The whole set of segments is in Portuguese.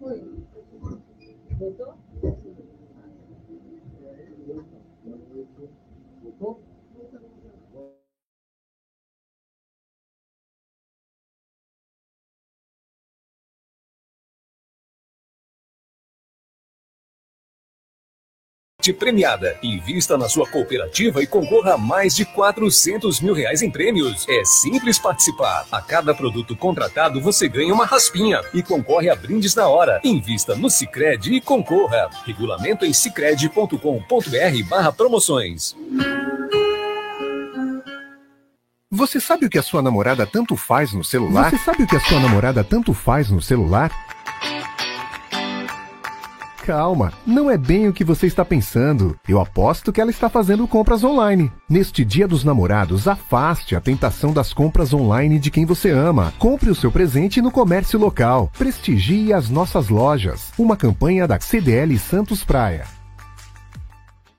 Voto. Voto. Voltou? premiada. Invista na sua cooperativa e concorra a mais de 400 mil reais em prêmios. É simples participar. A cada produto contratado você ganha uma raspinha e concorre a brindes na hora. Invista no Sicredi e concorra. Regulamento em sicredi.com.br/barra promoções. Você sabe o que a sua namorada tanto faz no celular? Você sabe o que a sua namorada tanto faz no celular? Calma, não é bem o que você está pensando. Eu aposto que ela está fazendo compras online. Neste Dia dos Namorados, afaste a tentação das compras online de quem você ama. Compre o seu presente no comércio local. Prestigie as nossas lojas. Uma campanha da CDL Santos Praia.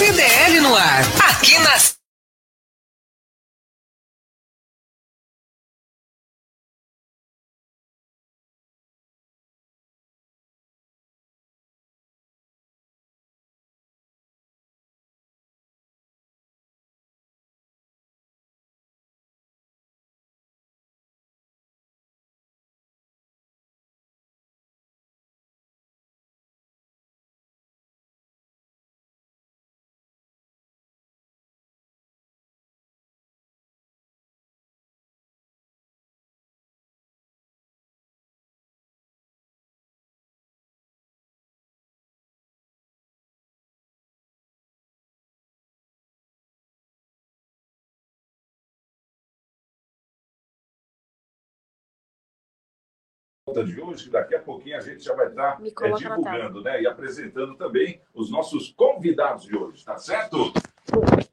CDL no ar, aqui na de hoje, que daqui a pouquinho a gente já vai estar é, divulgando né, e apresentando também os nossos convidados de hoje, tá certo?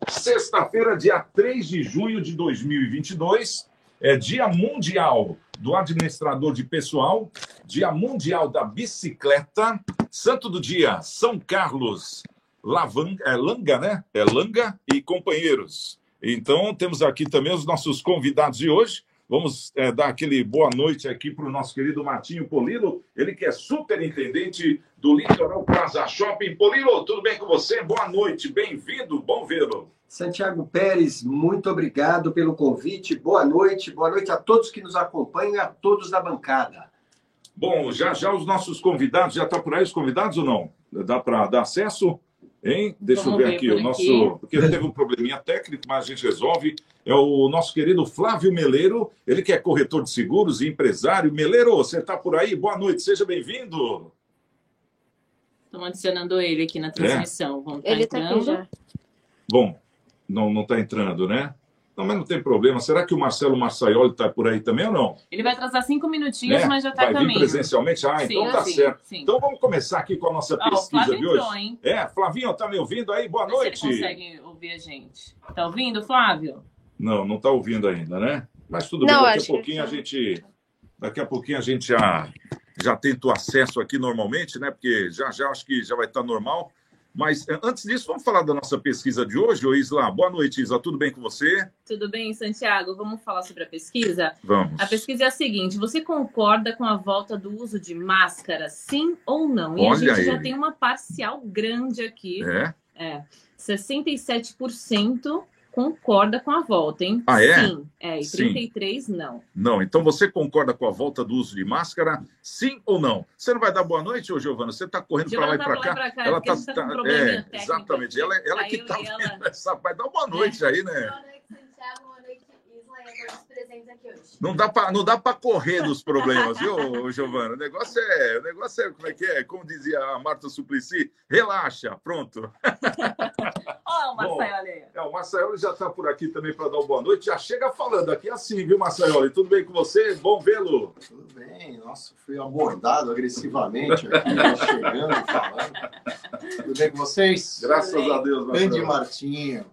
Sexta-feira, dia 3 de junho de 2022, é Dia Mundial do Administrador de Pessoal, Dia Mundial da Bicicleta, Santo do Dia, São Carlos, Lavanga, é Langa, né? É Langa e companheiros. Então, temos aqui também os nossos convidados de hoje. Vamos é, dar aquele boa noite aqui para o nosso querido Martinho Polilo, ele que é superintendente do Litoral Plaza Shopping. Polilo, tudo bem com você? Boa noite, bem-vindo, bom vê-lo. Santiago Pérez, muito obrigado pelo convite. Boa noite, boa noite a todos que nos acompanham a todos da bancada. Bom, já já os nossos convidados, já está por aí os convidados ou não? Dá para dar acesso? Hein? Deixa Vamos eu ver, aqui o nosso. Aqui. Porque teve um probleminha técnico, mas a gente resolve. É o nosso querido Flávio Meleiro, ele que é corretor de seguros e empresário. Meleiro, você está por aí? Boa noite, seja bem-vindo. Estamos adicionando ele aqui na transmissão. É. Ele está aqui já. Bom, não está entrando, né? Não, mas não tem problema. Será que o Marcelo Marçaioli está por aí também ou não? Ele vai atrasar cinco minutinhos, né? mas já está caminho. Vai vir presencialmente? Ah, sim, então tá sim, certo. Sim. Então vamos começar aqui com a nossa pesquisa de hoje. Entrou, hein? É, Flavinho, tá me ouvindo aí? Boa noite. Se ele consegue ouvir a gente. Tá ouvindo, Flávio? Não, não está ouvindo ainda, né? Mas tudo não, bem, daqui a pouquinho que... a gente... Daqui a pouquinho a gente já, já tenta o acesso aqui normalmente, né? Porque já já acho que já vai estar normal. Mas eh, antes disso, vamos falar da nossa pesquisa de hoje, ô Isla. Boa noite, Isla. Tudo bem com você? Tudo bem, Santiago. Vamos falar sobre a pesquisa? Vamos. A pesquisa é a seguinte: você concorda com a volta do uso de máscara, sim ou não? E Olha a gente ele. já tem uma parcial grande aqui. É? É. 67% concorda com a volta, hein? Ah, é? Sim. É, e 33 sim. não. Não, então você concorda com a volta do uso de máscara, sim ou não? Você não vai dar boa noite, ô Giovana? Você está correndo para lá e para cá? cá? Ela está tá, tá um é, exatamente. Ela, ela que está ela... Vai dar boa noite é. aí, né? Boa noite, Santiago. Boa noite, Isla. E a presentes aqui hoje. Não dá para não dá para correr dos problemas, viu, Giovana? O negócio é, o negócio é como é que é? Como dizia a Marta Suplicy, relaxa, pronto. Olha o Marcelo É, o Marcelo já está por aqui também para dar uma boa noite. Já chega falando aqui assim, viu, Marcelo? Tudo bem com você? Bom vê-lo. Tudo bem. Nossa, fui abordado agressivamente aqui, chegando, falando. Tudo bem com vocês? Graças a Deus, Marcelo. Grande Martinho.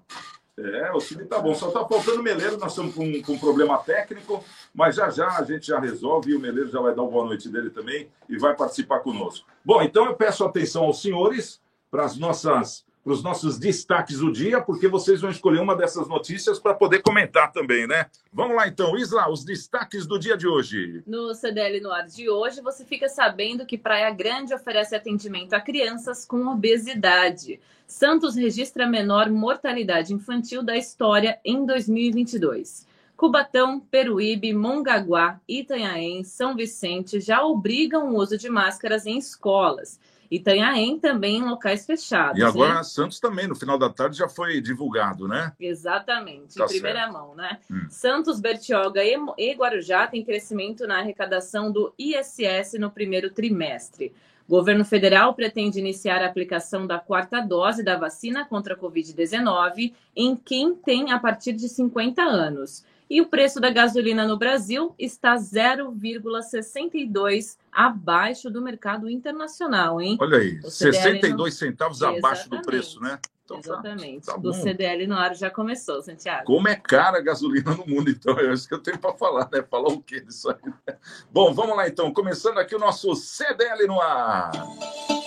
É, o time tá bom. Só tá faltando o Meleiro, nós estamos com, com um problema técnico, mas já já a gente já resolve e o Meleiro já vai dar uma boa noite dele também e vai participar conosco. Bom, então eu peço atenção aos senhores para as nossas para os nossos destaques do dia, porque vocês vão escolher uma dessas notícias para poder comentar também, né? Vamos lá então, Isla, os destaques do dia de hoje. No CDL no ar de hoje, você fica sabendo que Praia Grande oferece atendimento a crianças com obesidade. Santos registra a menor mortalidade infantil da história em 2022. Cubatão, Peruíbe, Mongaguá, Itanhaém, São Vicente já obrigam o uso de máscaras em escolas. Itanhaém também em locais fechados. E agora hein? Santos também, no final da tarde, já foi divulgado, né? Exatamente, tá em primeira certo. mão, né? Hum. Santos, Bertioga e Guarujá têm crescimento na arrecadação do ISS no primeiro trimestre. O governo federal pretende iniciar a aplicação da quarta dose da vacina contra a Covid-19 em quem tem a partir de 50 anos. E o preço da gasolina no Brasil está 0,62 abaixo do mercado internacional, hein? Olha aí, 62 não... centavos abaixo do preço, né? Então, tá, Exatamente. Tá, tá do CDL no ar já começou, Santiago. Como é cara a gasolina no mundo, então? É isso que eu tenho para falar, né? Falar o quê disso aí? Né? Bom, vamos lá então. Começando aqui o nosso CDL no ar.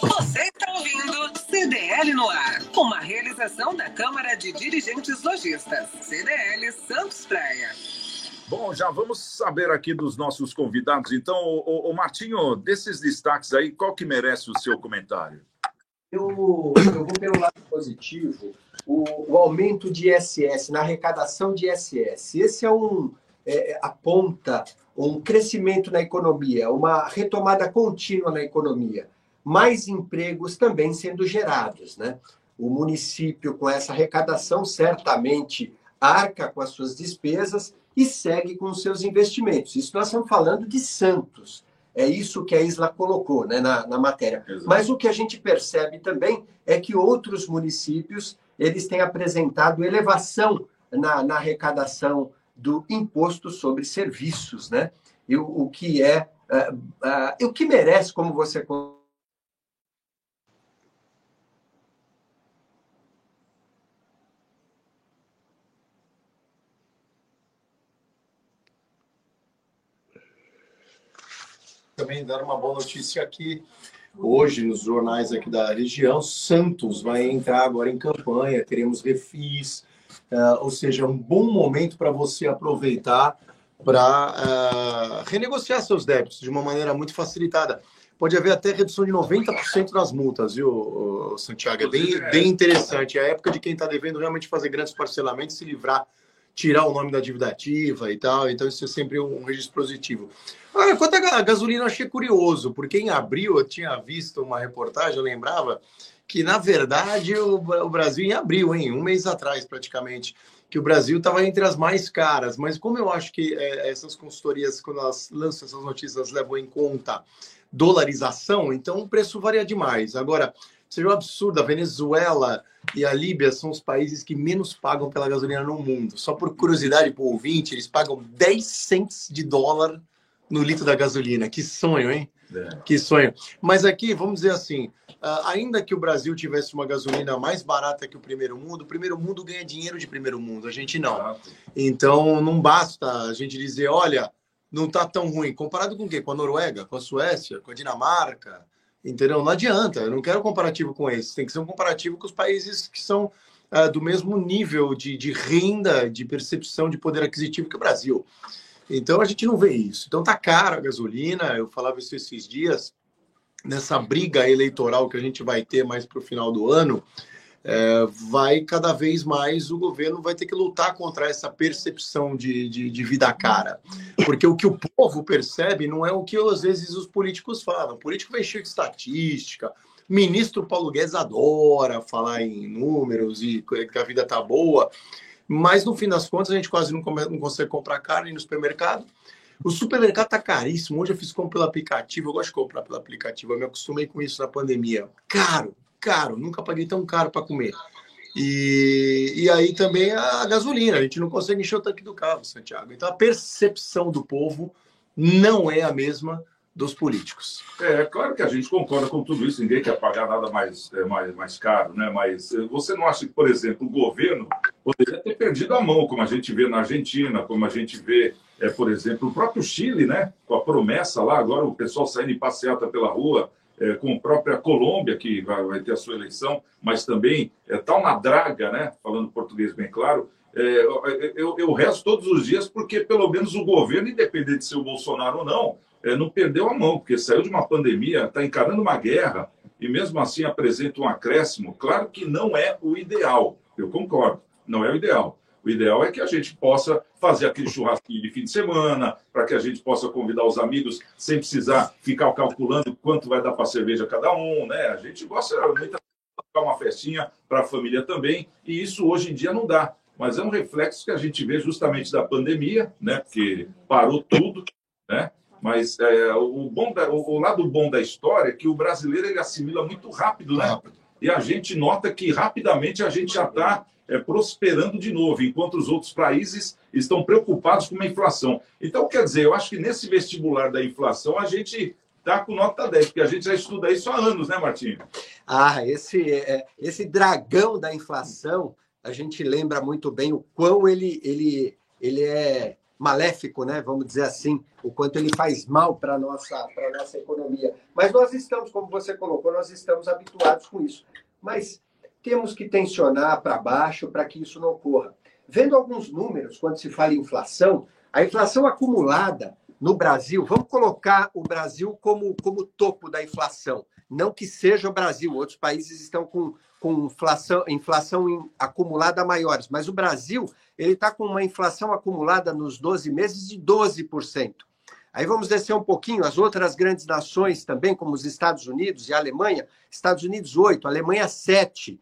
Você está ouvindo CDL no ar, uma realização da Câmara de Dirigentes Lojistas, CDL Santos Praia. Bom, já vamos saber aqui dos nossos convidados. Então, o, o Martinho, desses destaques aí, qual que merece o seu comentário? Eu, eu vou pelo lado positivo, o, o, aumento de ISS, na arrecadação de ISS. Esse é um é, aponta um crescimento na economia, uma retomada contínua na economia mais empregos também sendo gerados. Né? O município, com essa arrecadação, certamente arca com as suas despesas e segue com os seus investimentos. Isso nós estamos falando de Santos. É isso que a Isla colocou né, na, na matéria. Exato. Mas o que a gente percebe também é que outros municípios eles têm apresentado elevação na, na arrecadação do imposto sobre serviços, né? E o, o que é uh, uh, o que merece, como você também dar uma boa notícia aqui. Hoje, nos jornais aqui da região, Santos vai entrar agora em campanha, teremos refis, uh, ou seja, um bom momento para você aproveitar para uh, renegociar seus débitos de uma maneira muito facilitada. Pode haver até redução de 90% das multas, viu, Santiago? É bem, bem interessante. É a época de quem está devendo realmente fazer grandes parcelamentos se livrar tirar o nome da dívida ativa e tal. Então, isso é sempre um registro positivo. Agora, quanto à gasolina, eu achei curioso, porque em abril eu tinha visto uma reportagem, eu lembrava, que na verdade o, o Brasil, em abril, hein, um mês atrás praticamente, que o Brasil estava entre as mais caras. Mas como eu acho que é, essas consultorias, quando elas lançam essas notícias, levam em conta dolarização, então o preço varia demais. Agora, seja um absurdo. A Venezuela e a Líbia são os países que menos pagam pela gasolina no mundo. Só por curiosidade para o ouvinte, eles pagam 10 cents de dólar no litro da gasolina. Que sonho, hein? É. Que sonho. Mas aqui, vamos dizer assim, ah, ainda que o Brasil tivesse uma gasolina mais barata que o primeiro mundo, o primeiro mundo ganha dinheiro de primeiro mundo, a gente não. Então, não basta a gente dizer, olha, não está tão ruim. Comparado com o quê? Com a Noruega, com a Suécia, com a Dinamarca, Entendeu? Não adianta, eu não quero comparativo com esse, tem que ser um comparativo com os países que são uh, do mesmo nível de, de renda, de percepção de poder aquisitivo que o Brasil. Então a gente não vê isso. Então tá caro a gasolina, eu falava isso esses dias, nessa briga eleitoral que a gente vai ter mais para o final do ano, é, vai cada vez mais o governo vai ter que lutar contra essa percepção de, de, de, vida cara. Porque o que o povo percebe não é o que às vezes os políticos falam. O político vai encher de estatística. Ministro Paulo Guedes adora falar em números e que a vida tá boa. Mas no fim das contas, a gente quase não, come, não consegue comprar carne no supermercado. O supermercado tá caríssimo. Hoje eu fiz compra pelo aplicativo. Eu gosto de comprar pelo aplicativo. Eu me acostumei com isso na pandemia. Caro, caro, nunca paguei tão caro para comer. E, e aí também a gasolina, a gente não consegue encher o tanque do carro, Santiago. Então a percepção do povo não é a mesma dos políticos. É, claro que a gente concorda com tudo isso, ninguém quer pagar nada mais, é, mais, mais caro, né? Mas é, você não acha que, por exemplo, o governo poderia ter perdido a mão, como a gente vê na Argentina, como a gente vê, é, por exemplo, o próprio Chile, né? Com a promessa lá, agora o pessoal saindo em passeata pela rua, é, com a própria Colômbia, que vai, vai, ter a sua eleição, mas também é tal na draga, né? Falando português bem claro, é, eu, eu rezo todos os dias porque, pelo menos, o governo, independente de ser o Bolsonaro ou não, é, não perdeu a mão, porque saiu de uma pandemia, está encarando uma guerra e, mesmo assim, apresenta um acréscimo. Claro que não é o ideal, eu concordo, não é o ideal. O ideal é que a gente possa fazer aquele churrasquinho de fim de semana, para que a gente possa convidar os amigos sem precisar ficar calculando quanto vai dar para cerveja cada um, né? A gente gosta muito de uma festinha para a família também, e isso hoje em dia não dá. Mas é um reflexo que a gente vê justamente da pandemia, né? Porque parou tudo, né? Mas é, o, bom da, o, lado bom da história é que o brasileiro ele assimila muito rápido, né? E a gente nota que rapidamente a gente já está é, prosperando de novo, enquanto os outros países estão preocupados com a inflação. Então, quer dizer, eu acho que nesse vestibular da inflação a gente está com nota 10, porque a gente já estuda isso há anos, né, Martinho? Ah, esse, é, esse dragão da inflação, a gente lembra muito bem o quão ele, ele, ele é maléfico, né? Vamos dizer assim, o quanto ele faz mal para a nossa, nossa economia. Mas nós estamos, como você colocou, nós estamos habituados com isso. Mas temos que tensionar para baixo para que isso não ocorra. Vendo alguns números, quando se fala em inflação, a inflação acumulada no Brasil, vamos colocar o Brasil como, como topo da inflação. Não que seja o Brasil, outros países estão com, com inflação, inflação acumulada maiores, mas o Brasil ele está com uma inflação acumulada nos 12 meses de 12%. Aí vamos descer um pouquinho, as outras grandes nações também, como os Estados Unidos e a Alemanha, Estados Unidos 8, Alemanha 7.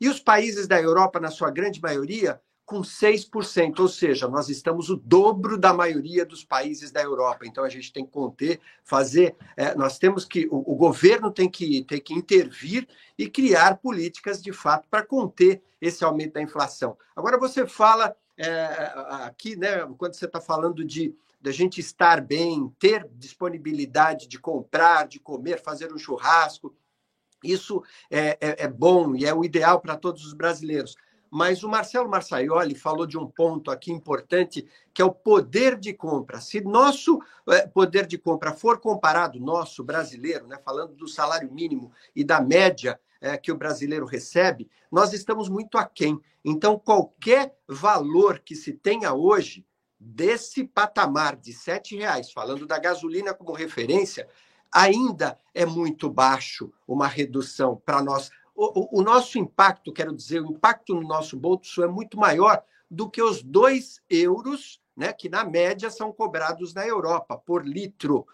E os países da Europa, na sua grande maioria, com 6%, ou seja, nós estamos o dobro da maioria dos países da Europa. Então a gente tem que conter, fazer, é, nós temos que, o, o, governo tem que, tem que intervir e criar políticas de fato para conter esse aumento da inflação. Agora você fala é, aqui, né, quando você está falando de da gente estar bem, ter disponibilidade de comprar, de comer, fazer um churrasco, isso é, é, é bom e é o ideal para todos os brasileiros. Mas o Marcelo Marçaioli falou de um ponto aqui importante, que é o poder de compra. Se nosso é, poder de compra for comparado, nosso brasileiro, né, falando do salário mínimo e da média é, que o brasileiro recebe, nós estamos muito aquém. Então, qualquer valor que se tenha hoje, desse patamar de R$ reais, falando da gasolina como referência, ainda é muito baixo uma redução para nós o, o, nosso impacto, quero dizer, o impacto no nosso bolso é muito maior do que os dois euros, né, que na média são cobrados na Europa por litro.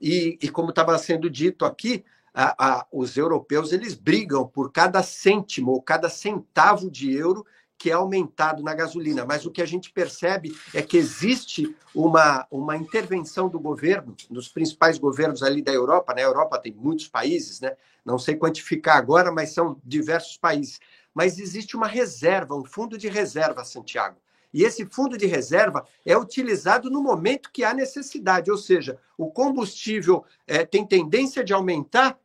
E, e como estava sendo dito aqui, a, a, os europeus eles brigam por cada cêntimo ou cada centavo de euro que é aumentado na gasolina, mas o que a gente percebe é que existe uma, uma intervenção do governo, dos principais governos ali da Europa, né? Europa tem muitos países, né? não sei quantificar agora, mas são diversos países. Mas existe uma reserva, um fundo de reserva, Santiago. E esse fundo de reserva é utilizado no momento que há necessidade, ou seja, o combustível é, tem tendência de aumentar,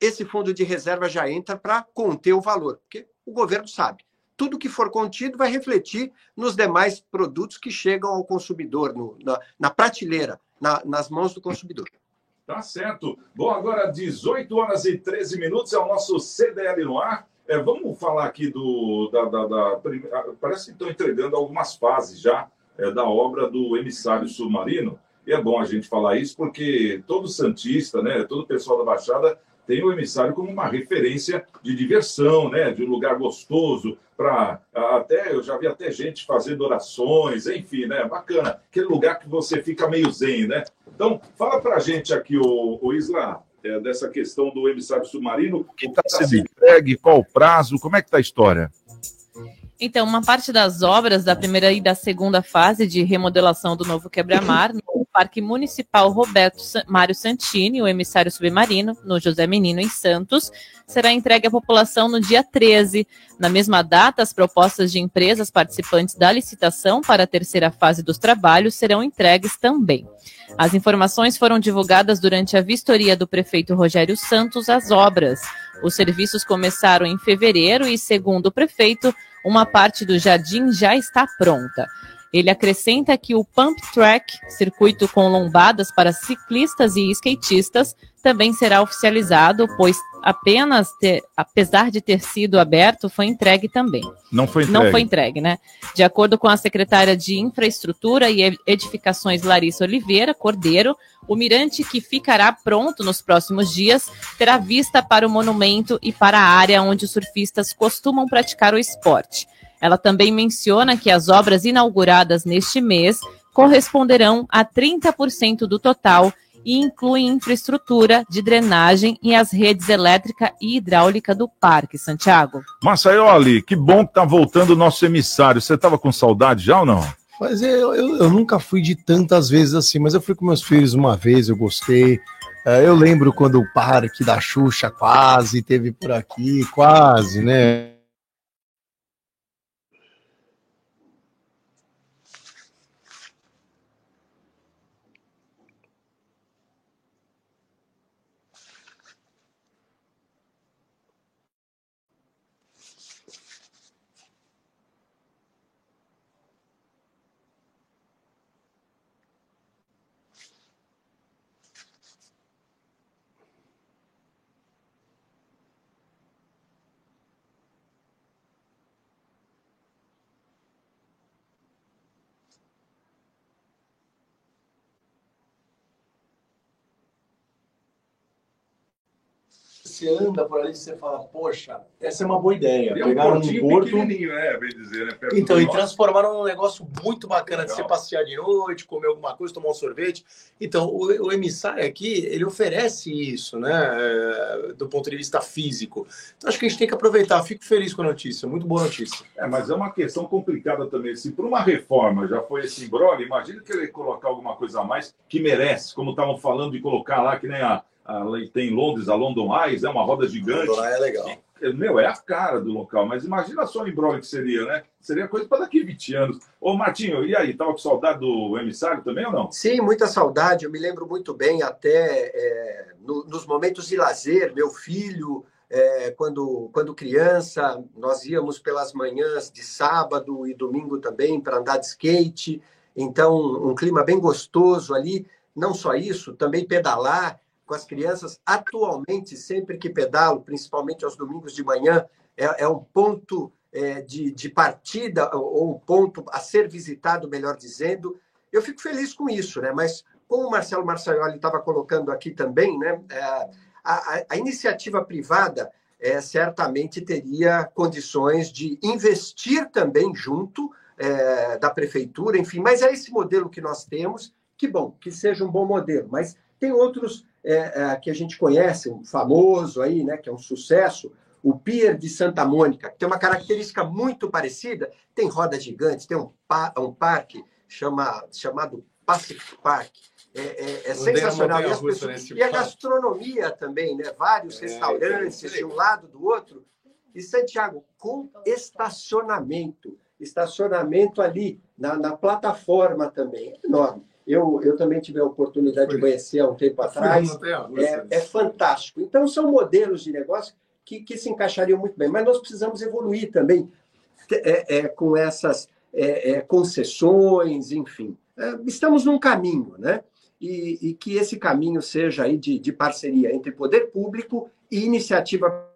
esse fundo de reserva já entra para conter o valor, porque o governo sabe tudo que for contido vai refletir nos demais produtos que chegam ao consumidor, no, na, na, prateleira, na, nas mãos do consumidor. Tá certo. Bom, agora 18 horas e 13 minutos é o nosso CDL no ar. É, vamos falar aqui do. Da, da, da, parece que estão entregando algumas fases já é, da obra do emissário submarino. E é bom a gente falar isso porque todo Santista, né, todo o pessoal da Baixada tem o emissário como uma referência de diversão, né, de um lugar gostoso, para até eu já vi até gente fazendo orações, enfim, né? Bacana. Aquele lugar que você fica meio zen, né? Então, fala para a gente aqui, o, o Isla, é, dessa questão do emissário submarino. Que está sendo entregue? Qual o prazo? Como é que está a história? Então, uma parte das obras da primeira e da segunda fase de remodelação do novo quebra-mar Parque Municipal Roberto Mário Santini, o emissário submarino, no José Menino, em Santos, será entregue à população no dia 13. Na mesma data, as propostas de empresas participantes da licitação para a terceira fase dos trabalhos serão entregues também. As informações foram divulgadas durante a vistoria do prefeito Rogério Santos às obras. Os serviços começaram em fevereiro e, segundo o prefeito, uma parte do jardim já está pronta. Ele acrescenta que o Pump Track, circuito com lombadas para ciclistas e skatistas, também será oficializado, pois apenas ter, apesar de ter sido aberto, foi entregue também. Não foi entregue. Não foi entregue, né? De acordo com a secretária de Infraestrutura e Edificações Larissa Oliveira Cordeiro, o mirante que ficará pronto nos próximos dias terá vista para o monumento e para a área onde os surfistas costumam praticar o esporte. Ela também menciona que as obras inauguradas neste mês corresponderão a 30% do total e incluem infraestrutura de drenagem e as redes elétrica e hidráulica do parque, Santiago. Massaioli, que bom que tá voltando o nosso emissário. Você estava com saudade já ou não? Mas eu, eu, eu, nunca fui de tantas vezes assim, mas eu fui com meus filhos uma vez, eu gostei. É, eu lembro quando o parque da Xuxa quase teve por aqui, quase, né? Você anda por ali, você fala, poxa, essa é uma boa ideia. E Pegaram é um, um porto. Né, bem dizer, né? então, e transformaram num negócio muito bacana Legal. de você passear de noite, comer alguma coisa, tomar um sorvete. Então, o, o emissário aqui, ele oferece isso, né? É, do ponto de vista físico. Então, acho que a gente tem que aproveitar. Fico feliz com a notícia, muito boa notícia. É, mas é uma questão complicada também. Se por uma reforma já foi esse brole, imagina querer colocar alguma coisa a mais que merece, como estavam falando de colocar lá, que nem a tem em Londres a London Eyes, é uma roda gigante. London é legal. E, meu, é a cara do local, mas imagina só o embrolho que seria, né? Seria coisa para daqui 20 anos. Ô, Martinho, e aí, tava com saudade do emissário também ou não? Sim, muita saudade. Eu me lembro muito bem, até é, no, nos momentos de lazer, meu filho, é, quando, quando criança, nós íamos pelas manhãs de sábado e domingo também para andar de skate. Então, um clima bem gostoso ali. Não só isso, também pedalar com as crianças. Atualmente, sempre que pedalo, principalmente aos domingos de manhã, é, é um ponto é, de, de partida, ou um ponto a ser visitado, melhor dizendo. Eu fico feliz com isso, né? Mas, como o Marcelo Marçaioli estava colocando aqui também, né? É, a, a, iniciativa privada é, certamente teria condições de investir também junto é, da prefeitura, enfim, mas é esse modelo que nós temos, que bom, que seja um bom modelo, mas tem outros é, é, que a gente conhece, um famoso aí, né, que é um sucesso, o Pier de Santa Mônica, que tem uma característica muito parecida, tem roda gigante, tem um, um parque chama, chamado Pacific Park, é, é, é sensacional. E, pessoas, e, a gastronomia também, né? Vários é, restaurantes de um lado do outro. E Santiago, com estacionamento. Estacionamento ali na, na plataforma também. É enorme. Eu, eu também tive a oportunidade Foi. de conhecer há um tempo atrás. É, é fantástico. Então, são modelos de negócio que, que se encaixariam muito bem. Mas nós precisamos evoluir também é, é, com essas é, é, concessões, enfim. É, estamos num caminho, né? E, e, que esse caminho seja aí de, de parceria entre poder público e iniciativa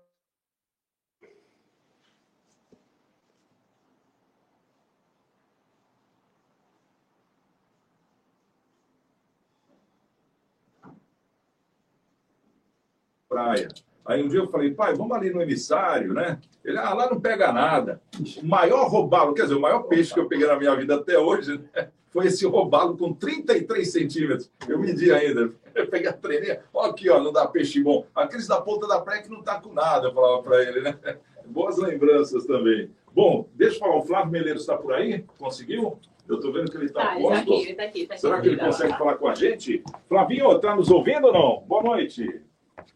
praia. Aí um dia eu falei, pai, vamos ali no emissário, né? Ele, ah, lá não pega nada. O maior robalo, quer dizer, o maior peixe que eu peguei na minha vida até hoje né? foi esse robalo com 33 centímetros. Eu medi ainda. Eu peguei a tremer, ó aqui, ó, não dá peixe bom. Aqueles da ponta da praia que não tá com nada, eu falava para ele, né? Boas lembranças também. Bom, deixa eu falar, o Flávio Meleiro está por aí? Conseguiu? Eu estou vendo que ele está tá, posto. Tá aqui, ele tá aqui, tá Será que ele consegue falar com a gente? Flavinho, está nos ouvindo ou não? Boa noite.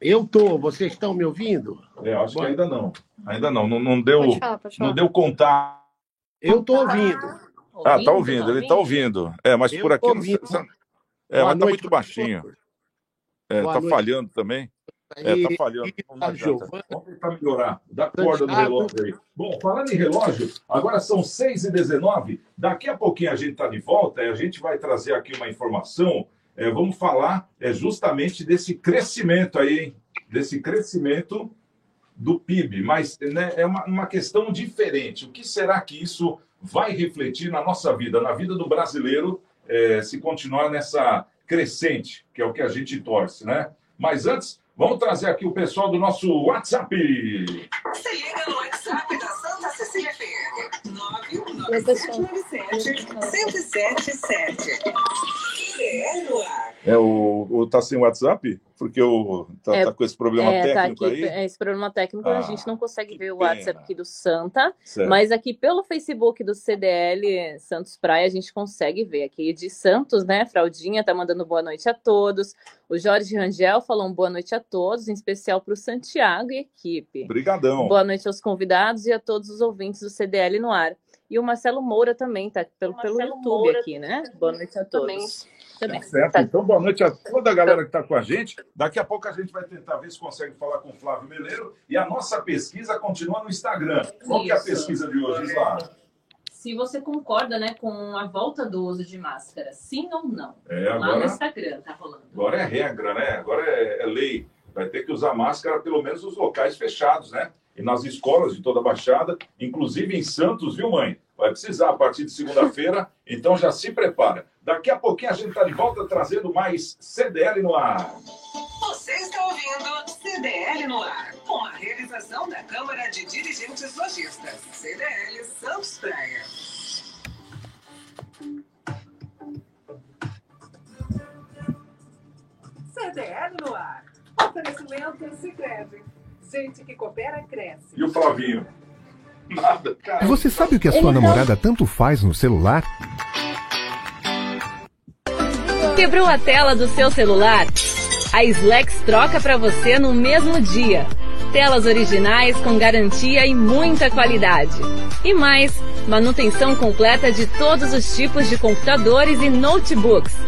Eu tô, vocês estão me ouvindo? É, acho Boa... que ainda não. Ainda não, não, não deu, pode falar, pode falar. não deu contato. Eu tô ouvindo. Ah, tá ouvindo, ele tá ouvindo. É, mas eu por aqui não, é, mas tá muito baixinho. É, tá noite. falhando também. É, tá falhando. Vamos tentar melhorar. Dá corda no relógio aí. Bom, falando em relógio, agora são 6h19. Daqui a pouquinho a gente está de volta e a gente vai trazer aqui uma informação. É, vamos falar é, justamente desse crescimento aí, hein? Desse crescimento do PIB. Mas né, é uma, uma questão diferente. O que será que isso vai refletir na nossa vida, na vida do brasileiro, é, se continuar nessa crescente, que é o que a gente torce, né? Mas antes, vamos trazer aqui o pessoal do nosso WhatsApp. Se liga no WhatsApp da Santa Cecília FM. 99797 1077. É. É o, o tá sem WhatsApp? Porque o tá, é, tá com esse problema é, tá técnico tá aqui, aí. Esse problema técnico ah, a gente não consegue ver o WhatsApp aqui do Santa, certo. mas aqui pelo Facebook do CDL Santos Praia a gente consegue ver aqui de Santos, né? Fraldinha tá mandando boa noite a todos. O Jorge Rangel falou um boa noite a todos, em especial para o Santiago e equipe. Obrigadão. Boa noite aos convidados e a todos os ouvintes do CDL no ar. E o Marcelo Moura também tá pelo, pelo YouTube Moura aqui, né? Boa noite a todos. Também. Também. Certo. Tá. Então, boa noite a toda a galera que está com a gente. Daqui a pouco a gente vai tentar ver se consegue falar com o Flávio Meleiro. E a nossa pesquisa continua no Instagram. Qual que é a pesquisa de hoje, Islá? Se você concorda né, com a volta do uso de máscara, sim ou não? É, agora, Lá no Instagram, tá rolando. Agora é regra, né? Agora é, é lei. Vai ter que usar máscara, pelo menos nos locais fechados, né? E nas escolas de toda a Baixada, inclusive em Santos, viu, mãe? Vai precisar a partir de segunda-feira, então já se prepara. Daqui a pouquinho a gente está de volta trazendo mais CDL no ar. Você está ouvindo CDL no ar, com a realização da Câmara de Dirigentes Lojistas, CDL Santos Praia. CDL no ar. Oferecimento Sicredi. Gente que coopera cresce. E o Flavinho? Nada, cara. Você sabe o que a sua namorada tanto faz no celular? Quebrou a tela do seu celular? A Slex troca para você no mesmo dia. Telas originais com garantia e muita qualidade. E mais, manutenção completa de todos os tipos de computadores e notebooks.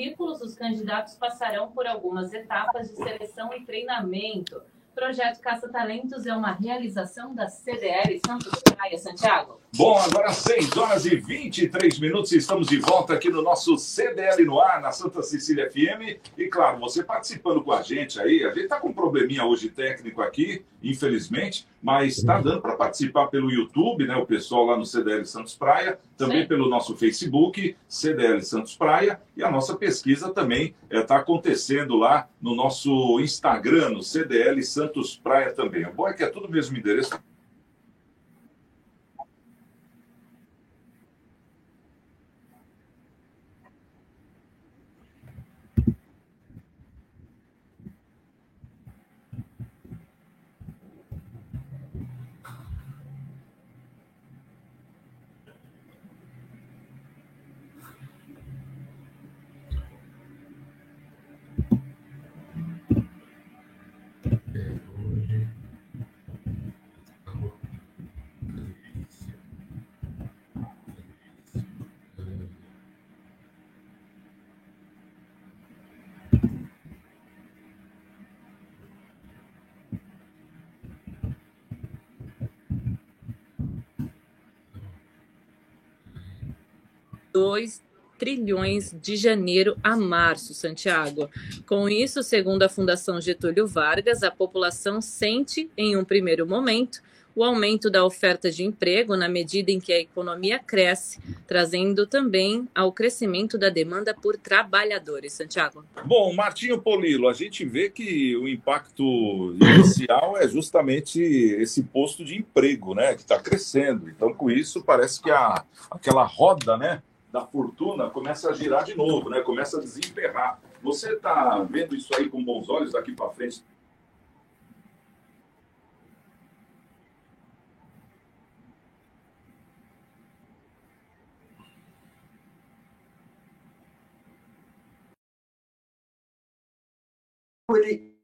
Currículos, os candidatos passarão por algumas etapas de seleção e treinamento Projeto Caça Talentos é uma realização da CDL Santos Praia, Santiago. Bom, agora 6 horas e 23 minutos, estamos de volta aqui no nosso CDL no ar, na Santa Cecília FM. E claro, você participando com a gente aí, a gente está com um probleminha hoje técnico aqui, infelizmente, mas está dando para participar pelo YouTube, né? O pessoal lá no CDL Santos Praia, também Sim. pelo nosso Facebook, CDL Santos Praia, e a nossa pesquisa também está é, acontecendo lá no nosso Instagram, no CDL Santos Praia também. O bom é que é tudo o mesmo endereço dois trilhões de janeiro a março, Santiago. Com isso, segundo a Fundação Getúlio Vargas, a população sente, em um primeiro momento, o aumento da oferta de emprego na medida em que a economia cresce, trazendo também ao crescimento da demanda por trabalhadores. Santiago. Bom, Martinho Polilo, a gente vê que o impacto inicial é justamente esse posto de emprego, né, que está crescendo. Então, com isso, parece que a, aquela roda, né, da fortuna começa a girar de novo, né? começa a desemperrar. Você está vendo isso aí com bons olhos daqui para frente? Ele,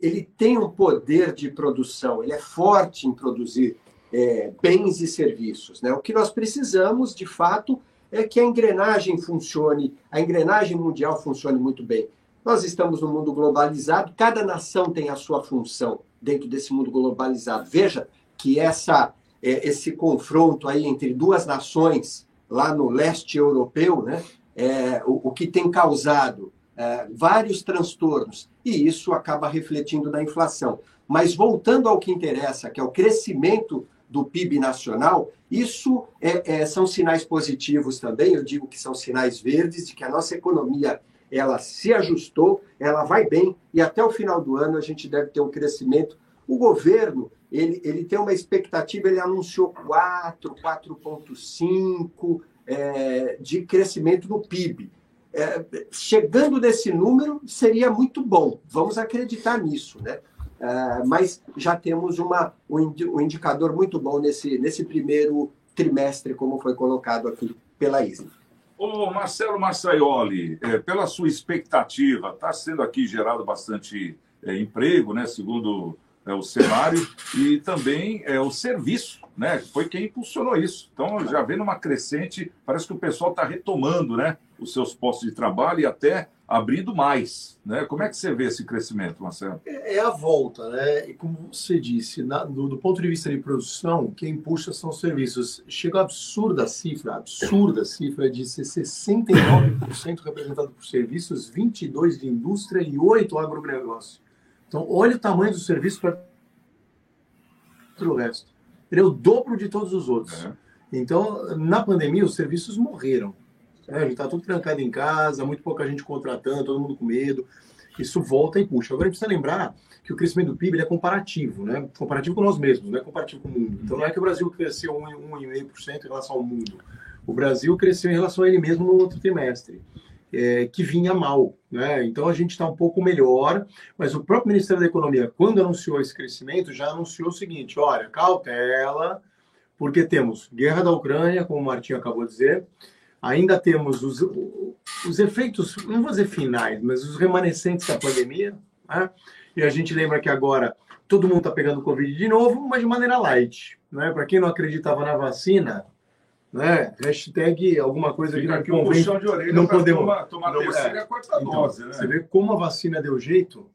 ele tem um poder de produção, ele é forte em produzir é, bens e serviços. Né? O que nós precisamos, de fato, é que a engrenagem funcione, a engrenagem mundial funcione muito bem. Nós estamos no mundo globalizado, cada nação tem a sua função dentro desse mundo globalizado. Veja que essa, é, esse confronto aí entre duas nações lá no leste europeu, né, é, o, o que tem causado é, vários transtornos, e isso acaba refletindo na inflação. Mas voltando ao que interessa, que é o crescimento do PIB nacional, isso é, é, são sinais positivos também. Eu digo que são sinais verdes de que a nossa economia ela se ajustou, ela vai bem e até o final do ano a gente deve ter um crescimento. O governo ele, ele tem uma expectativa, ele anunciou 4, 4,5 é, de crescimento no PIB. É, chegando nesse número seria muito bom. Vamos acreditar nisso, né? Uh, mas já temos uma, um, indicador muito bom nesse, nesse primeiro trimestre, como foi colocado aqui pela Isla. Ô Marcelo Massaioli, é, pela sua expectativa, está sendo aqui gerado bastante é, emprego, né, segundo é, o cenário, e também é, o serviço, né, foi quem impulsionou isso. Então, já vendo uma crescente, parece que o pessoal está retomando né, os seus postos de trabalho e até abrindo mais. Né? Como é que você vê esse crescimento, Marcelo? É, é a volta, né? E como você disse, na, do, do, ponto de vista de produção, quem puxa são os serviços. Chega a absurda cifra, absurda cifra de ser 69% representado por serviços, 22% de indústria e 8% agronegócio. Então, olha o tamanho do serviço para o resto. Ele é o dobro de todos os outros. É. Então, na pandemia, os serviços morreram. É, a gente está tudo trancado em casa, muito pouca gente contratando, todo mundo com medo. Isso volta e puxa. Agora a gente precisa lembrar que o crescimento do PIB é comparativo, né? Comparativo com nós mesmos, não é comparativo com o mundo. Então não é que o Brasil cresceu 1,5% em relação ao mundo. O Brasil cresceu em relação a ele mesmo no outro trimestre. É, que vinha mal. Né? Então a gente está um pouco melhor, mas o próprio Ministério da Economia, quando anunciou esse crescimento, já anunciou o seguinte: olha, cautela, porque temos guerra da Ucrânia, como o Martinho acabou de dizer, ainda temos os, os efeitos, não vou dizer finais, mas os remanescentes da pandemia. Né? E a gente lembra que agora todo mundo está pegando Covid de novo, mas de maneira light. Né? Para quem não acreditava na vacina, né? Hashtag alguma coisa Fica que não convém. Orelha não podemos tomar, tomar não, terceira é. quarta então, dose. Né? Você vê como a vacina deu jeito.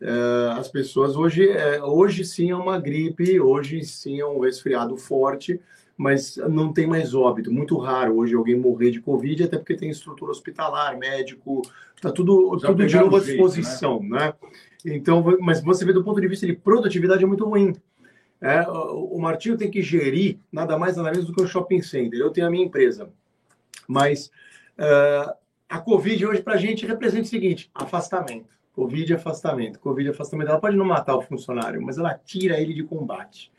é, as pessoas hoje, é, hoje sim é uma gripe, hoje sim é um resfriado forte, mas não tem mais óbito. Muito raro hoje alguém morrer de Covid, até porque tem estrutura hospitalar, médico, está tudo, tudo de novo à disposição, jeito, né? né? Então, mas você vê do ponto de vista de produtividade é muito ruim. É, o Martinho tem que gerir nada mais nada menos do que um shopping center. Eu tenho a minha empresa, mas uh, a Covid hoje para a gente representa o seguinte: afastamento. Covid é afastamento. Covid é afastamento. Ela pode não matar o funcionário, mas ela tira ele de combate.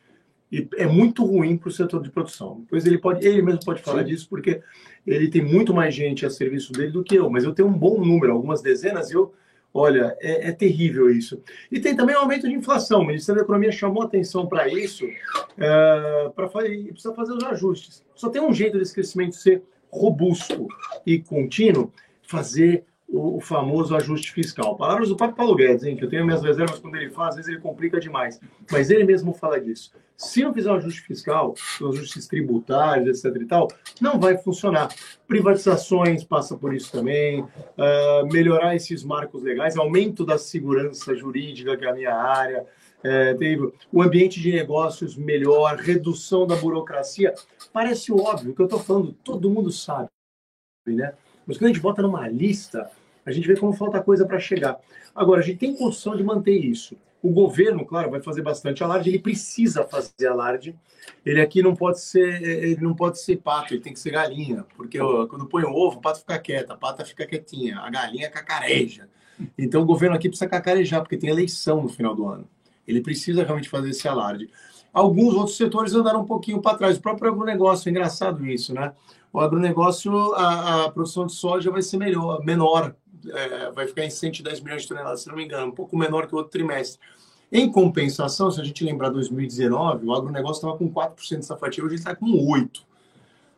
E é muito ruim para o setor de produção. Pois ele pode, ele mesmo pode falar Sim. disso, porque ele tem muito mais gente a serviço dele do que eu. Mas eu tenho um bom número, algumas dezenas, e eu Olha, é, é, terrível isso. E tem também o aumento de inflação. O Ministério da Economia chamou atenção para isso, é, para fazer, precisa fazer os ajustes. Só tem um jeito desse crescimento ser robusto e contínuo, fazer o, famoso ajuste fiscal. Palavras do próprio Paulo Guedes, hein, que eu tenho minhas reservas quando ele faz, às vezes ele complica demais. Mas ele mesmo fala disso. Se não fizer um ajuste fiscal, ajustes tributários, etc e tal, não vai funcionar. Privatizações passa por isso também, uh, melhorar esses marcos legais, aumento da segurança jurídica, que é a minha área, é, o ambiente de negócios melhor, redução da burocracia. Parece óbvio, o que eu estou falando, todo mundo sabe, né? Mas quando a gente bota numa lista, a gente vê como falta coisa para chegar. Agora, a gente tem condição de manter isso. O governo, claro, vai fazer bastante alarde, ele precisa fazer alarde. Ele aqui não pode ser, ele não pode ser pato, ele tem que ser galinha, porque ó, quando põe o ovo, o pato fica quieto, a pata fica quietinha, a galinha cacareja. Então o governo aqui precisa cacarejar, porque tem eleição no final do ano. Ele precisa realmente fazer esse alarde. Alguns outros setores andaram um pouquinho para trás. O próprio agronegócio, é engraçado isso, né? O agronegócio, a, a produção de soja vai ser melhor, menor, é, vai ficar em 110 milhões de toneladas, se não me engano, um pouco menor que o outro trimestre. Em compensação, se a gente lembrar 2019, o agronegócio estava com 4% dessa fatia, hoje está com 8%.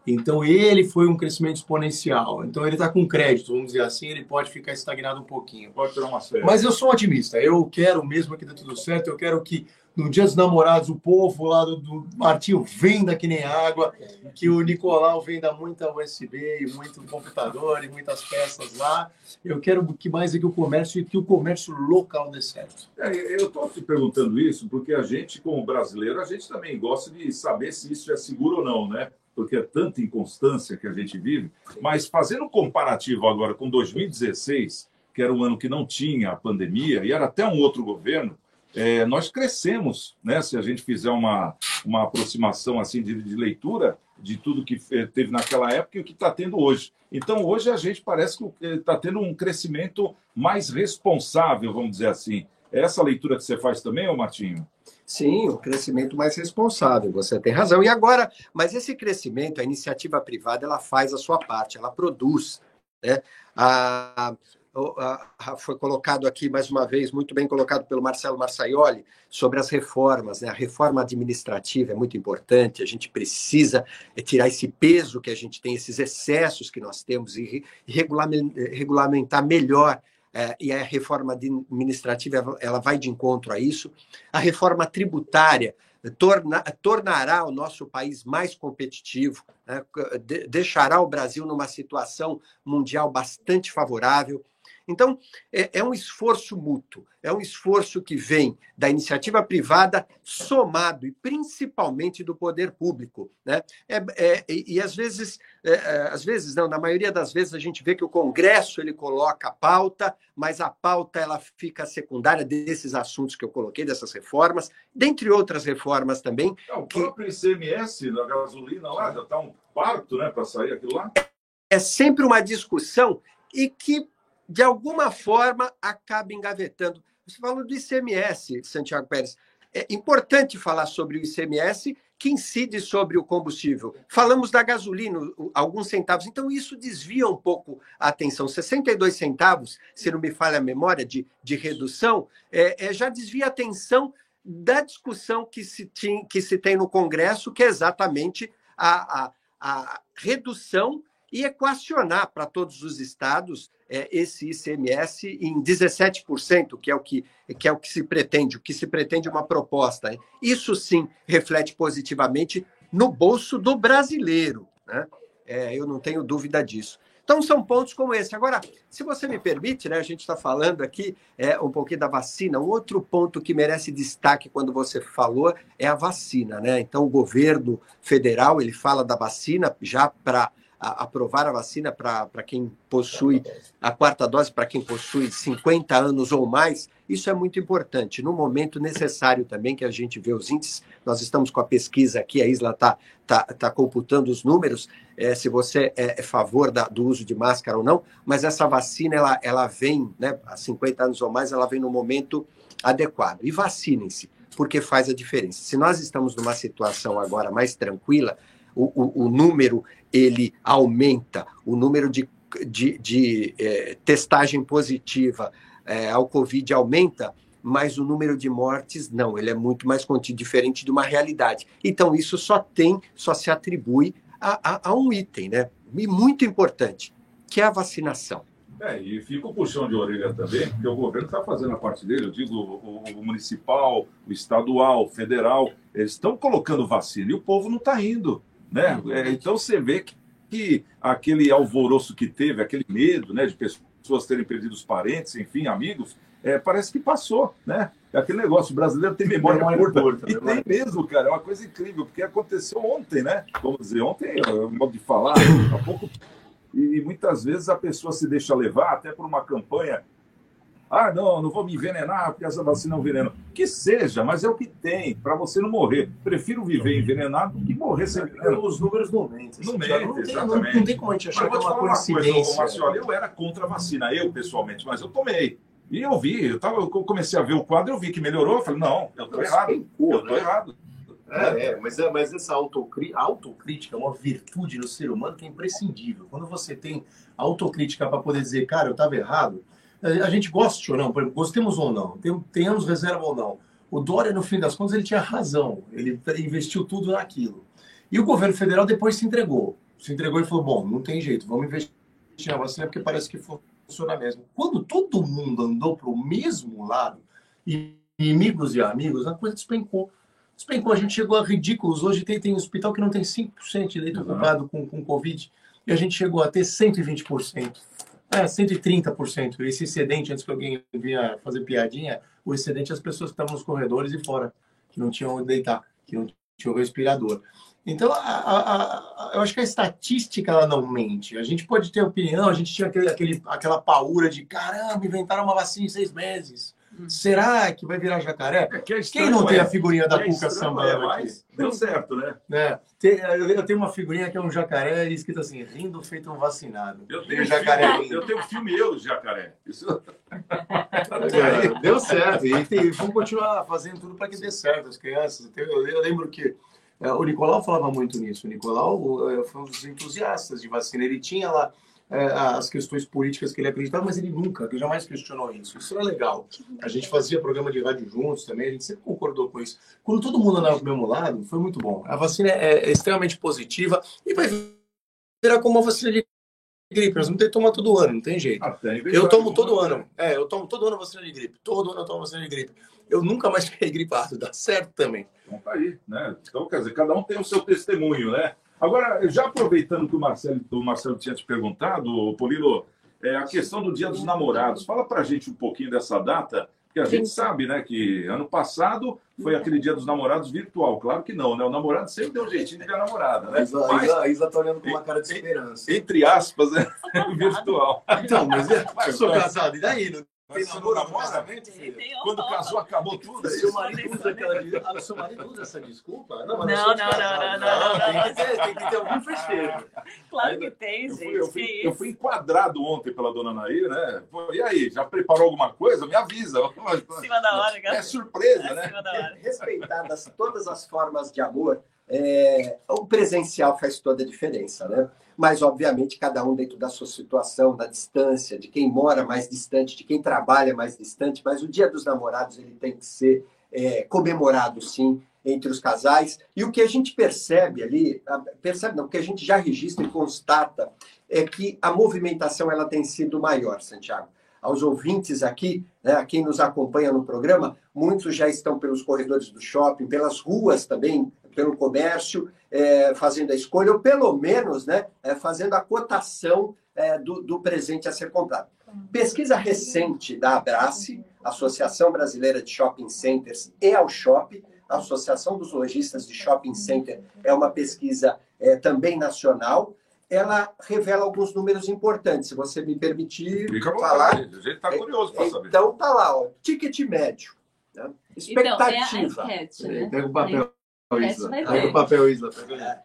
Então, ele foi um crescimento exponencial. Então, ele está com crédito, vamos dizer assim, ele pode ficar estagnado um pouquinho. Pode tirar uma série. Mas eu sou otimista. Eu quero mesmo que dê tudo certo. Eu quero que no Dia dos Namorados o povo lá do, do Martinho venda que nem água, que o Nicolau venda muita USB e muito computador e muitas peças lá. Eu quero que mais é que o comércio e que o comércio local dê certo. É, eu estou te perguntando isso porque a gente, como brasileiro, a gente também gosta de saber se isso é seguro ou não, né? Porque é tanta inconstância que a gente vive. Mas fazendo um comparativo agora com 2016, que era um ano que não tinha a pandemia e era até um outro governo, é, nós crescemos, né? Se a gente fizer uma, uma aproximação assim de, de leitura de tudo que teve naquela época e o que está tendo hoje. Então, hoje a gente parece que está tendo um crescimento mais responsável, vamos dizer assim. É essa leitura que você faz também, ô Martinho? Sim, um crescimento mais responsável, você tem razão. E agora, mas esse crescimento, a iniciativa privada, ela faz a sua parte, ela produz. Né? A, a, a, foi colocado aqui, mais uma vez, muito bem colocado pelo Marcelo Marçaioli, sobre as reformas. Né? A reforma administrativa é muito importante, a gente precisa tirar esse peso que a gente tem, esses excessos que nós temos, e regulamentar melhor é, e a reforma administrativa ela vai de encontro a isso. A reforma tributária torna, tornará o nosso país mais competitivo, né? deixará o Brasil numa situação mundial bastante favorável. Então, é, é, um esforço mútuo, é um esforço que vem da iniciativa privada, somado e principalmente do poder público. Né? É, é, e, às vezes, é, é, às vezes não, na maioria das vezes a gente vê que o Congresso ele coloca a pauta, mas a pauta ela fica secundária desses assuntos que eu coloquei, dessas reformas, dentre outras reformas também. É, o próprio que... ICMS da gasolina lá já está um parto né, para sair aquilo lá. É sempre uma discussão e que de alguma forma, acaba engavetando. Você falou do ICMS, Santiago Pérez. É importante falar sobre o ICMS que incide sobre o combustível. Falamos da gasolina, alguns centavos. Então, isso desvia um pouco a atenção. 62 centavos, se não me falha a memória, de, de redução, é, é, já desvia a atenção da discussão que se, tem, que se tem no Congresso, que é exatamente a, a, a redução e equacionar para todos os estados é, esse ICMS em 17%, que é o que, que é o que se pretende, o que se pretende uma proposta. Hein? Isso sim reflete positivamente no bolso do brasileiro. Né? É, eu não tenho dúvida disso. Então, são pontos como esse. Agora, se você me permite, né, a gente está falando aqui é, um pouquinho da vacina. Um outro ponto que merece destaque quando você falou é a vacina. Né? Então, o governo federal ele fala da vacina já para a, aprovar a vacina para quem possui a quarta dose, para quem possui 50 anos ou mais, isso é muito importante. No momento necessário também que a gente vê os índices, nós estamos com a pesquisa aqui, a Isla está tá, tá computando os números, é, se você é, é favor da, do uso de máscara ou não, mas essa vacina, ela, ela vem, né, há 50 anos ou mais, ela vem no momento adequado. E vacinem-se, porque faz a diferença. Se nós estamos numa situação agora mais tranquila, o, o, o número ele aumenta, o número de, de, de é, testagem positiva é, ao Covid aumenta, mas o número de mortes não, ele é muito mais contido, diferente de uma realidade. Então, isso só tem, só se atribui a, a, a um item, né? E muito importante, que é a vacinação. É, e fica o puxão de orelha também, porque o governo está fazendo a parte dele. Eu digo, o, o, municipal, o estadual, o federal, eles estão colocando vacina e o povo não está indo. Né? É, então você vê que, que, aquele alvoroço que teve, aquele medo né, de pessoas terem perdido os parentes, enfim, amigos, é, parece que passou, né? É aquele negócio, o brasileiro tem memória curta. curta e tem mesmo, cara, é uma coisa incrível, porque aconteceu ontem, né? Vamos dizer, ontem, modo de falar, há pouco. E muitas vezes a pessoa se deixa levar até por uma campanha ah, não, não vou me envenenar porque essa vacina é um veneno. Que seja, mas é o que tem, para você não morrer. Prefiro viver envenenado do que morrer sem veneno. Os números não mentem. Não mentem, não, não, não, tem como a gente achar que é uma coincidência. Uma coisa, Marcelo, eu era contra a vacina, eu pessoalmente, mas eu tomei. E eu vi, eu, tava, eu comecei a ver o quadro, eu vi que melhorou, eu falei, não, eu tô errado, eu tô né? errado. É, é, mas, é, mas essa autocrítica é uma virtude no ser humano que é imprescindível. Quando você tem autocrítica para poder dizer, cara, eu estava errado, a gente goste ou não, gostemos ou não, tenhamos reserva ou não. O Dória, no fim das contas, ele tinha razão. Ele investiu tudo naquilo. E o governo federal depois se entregou. Se entregou e falou: bom, não tem jeito, vamos investir na vacina porque parece que funciona mesmo. Quando todo mundo andou para o mesmo lado, inimigos e amigos, a coisa despencou. Despencou, a gente chegou a ridículos. Hoje tem, tem um hospital que não tem 5% de leito ocupado com, com Covid, e a gente chegou a ter 120%. É, 130%. Esse excedente, antes que alguém vinha fazer piadinha, o excedente as pessoas que estavam nos corredores e fora, que não tinham onde deitar, que não tinham respirador. Então, a, a, a, eu acho que a estatística ela não mente. A gente pode ter opinião, a gente tinha aquele, aquele, aquela paura de caramba, inventaram uma vacina em seis meses. Será que vai virar jacaré? É, que é Quem não tem a figurinha da é Cuca Sambela aqui? Deu certo, né? É. Eu tenho uma figurinha que é um jacaré escrito assim, rindo feito um vacinado. Eu tenho, jacaré filme, eu tenho filme eu jacaré. Isso... É, deu certo. E, tem, vamos continuar fazendo tudo para que dê certo. As crianças. Eu, eu lembro que é, o Nicolau falava muito nisso. O Nicolau foi um dos entusiastas de vacina. Ele tinha lá é, as questões políticas que ele acreditava, mas ele nunca, ele jamais questionou isso. Isso era legal. A gente fazia programa de rádio juntos também, a gente sempre concordou com isso. Quando todo mundo andava do mesmo lado, foi muito bom. A vacina é, é extremamente positiva e vai virar como uma vacina de gripe. Nós vamos ter que tomar todo ano, não tem jeito. eu tomo todo ano. É, eu tomo todo ano vacina de gripe. Todo ano eu tomo vacina de gripe. Eu nunca mais fiquei gripado, dá certo também. Então tá aí, né? Então, quer dizer, cada um tem o seu testemunho, né? Agora, já aproveitando que o Marcelo, o Marcelo tinha te perguntado, Polilo, é, a questão do Dia dos Namorados. Fala para a gente um pouquinho dessa data, que a gente sabe, né, que ano passado foi aquele Dia dos Namorados virtual. Claro que não, né? O namorado sempre deu um jeitinho de ver a namorada, né? Isa, mas, a Isa tá olhando com uma cara de esperança. Entre aspas, né? virtual. Então, mas é, eu sou casado, e daí? Não tem namoro namora? Quando casou, acabou tudo. Seu marido usa aquela seu marido usa essa desculpa? Não, não, não, não, não, Tem que ter, tem que ter algum festejo. Claro que tem, gente. Eu fui, eu fui enquadrado ontem pela dona Nair, né? E aí, já preparou alguma coisa? Me avisa. Em cima da hora, É surpresa, né? Respeitadas todas as formas de amor, é, o presencial faz toda a diferença, né? Mas, obviamente, cada um dentro da sua situação, da distância, de quem mora mais distante, de quem trabalha mais distante, mas o Dia dos Namorados ele tem que ser é, comemorado, sim, entre os casais. E o que a gente percebe ali, percebe não, o que a gente já registra e constata é que a movimentação ela tem sido maior, Santiago aos ouvintes aqui, né, a quem nos acompanha no programa, muitos já estão pelos corredores do shopping, pelas ruas também, pelo comércio, é, fazendo a escolha, ou pelo menos né, é, fazendo a cotação é, do, do presente a ser comprado. Pesquisa recente da Abrace, Associação Brasileira de Shopping Centers e ao Shopping, a Associação dos Lojistas de Shopping Center é uma pesquisa é, também nacional. Ela revela alguns números importantes, se você me permitir Fica falar. a gente está curioso para saber. Então tá lá, ó, ticket médio. Né? Expectativa. Então, é a enquete, né? Pega o papel, Isla. Pega o papel, Isla. Pega.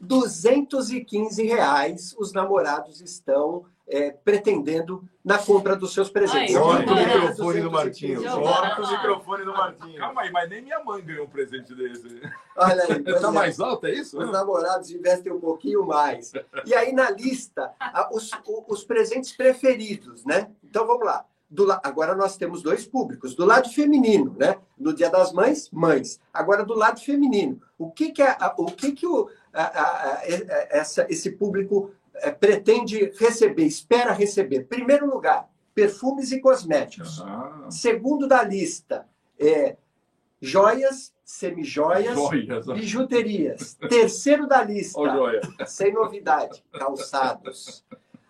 215 reais os namorados estão é, pretendendo na compra dos seus presentes. Corta o microfone do Martinho. O microfone do Martinho. Calma aí, mas nem minha mãe ganhou um presente desse. Olha aí, Tá é. mais alto, é isso? Os namorados investem um pouquinho mais. E aí na lista, os, os presentes preferidos, né? Então vamos lá. Do Agora nós temos dois públicos. Do lado feminino, né? No Dia das Mães, mães. Agora do lado feminino. O que que, a- a- o, que que o, a- a- a- e- essa- esse público eh, pretende receber, espera receber? Primeiro lugar, perfumes e cosméticos. Ah, Segundo da lista, é, joias, semijoias, joias. bijuterias. Terceiro da lista, joia. sem novidade, calçados.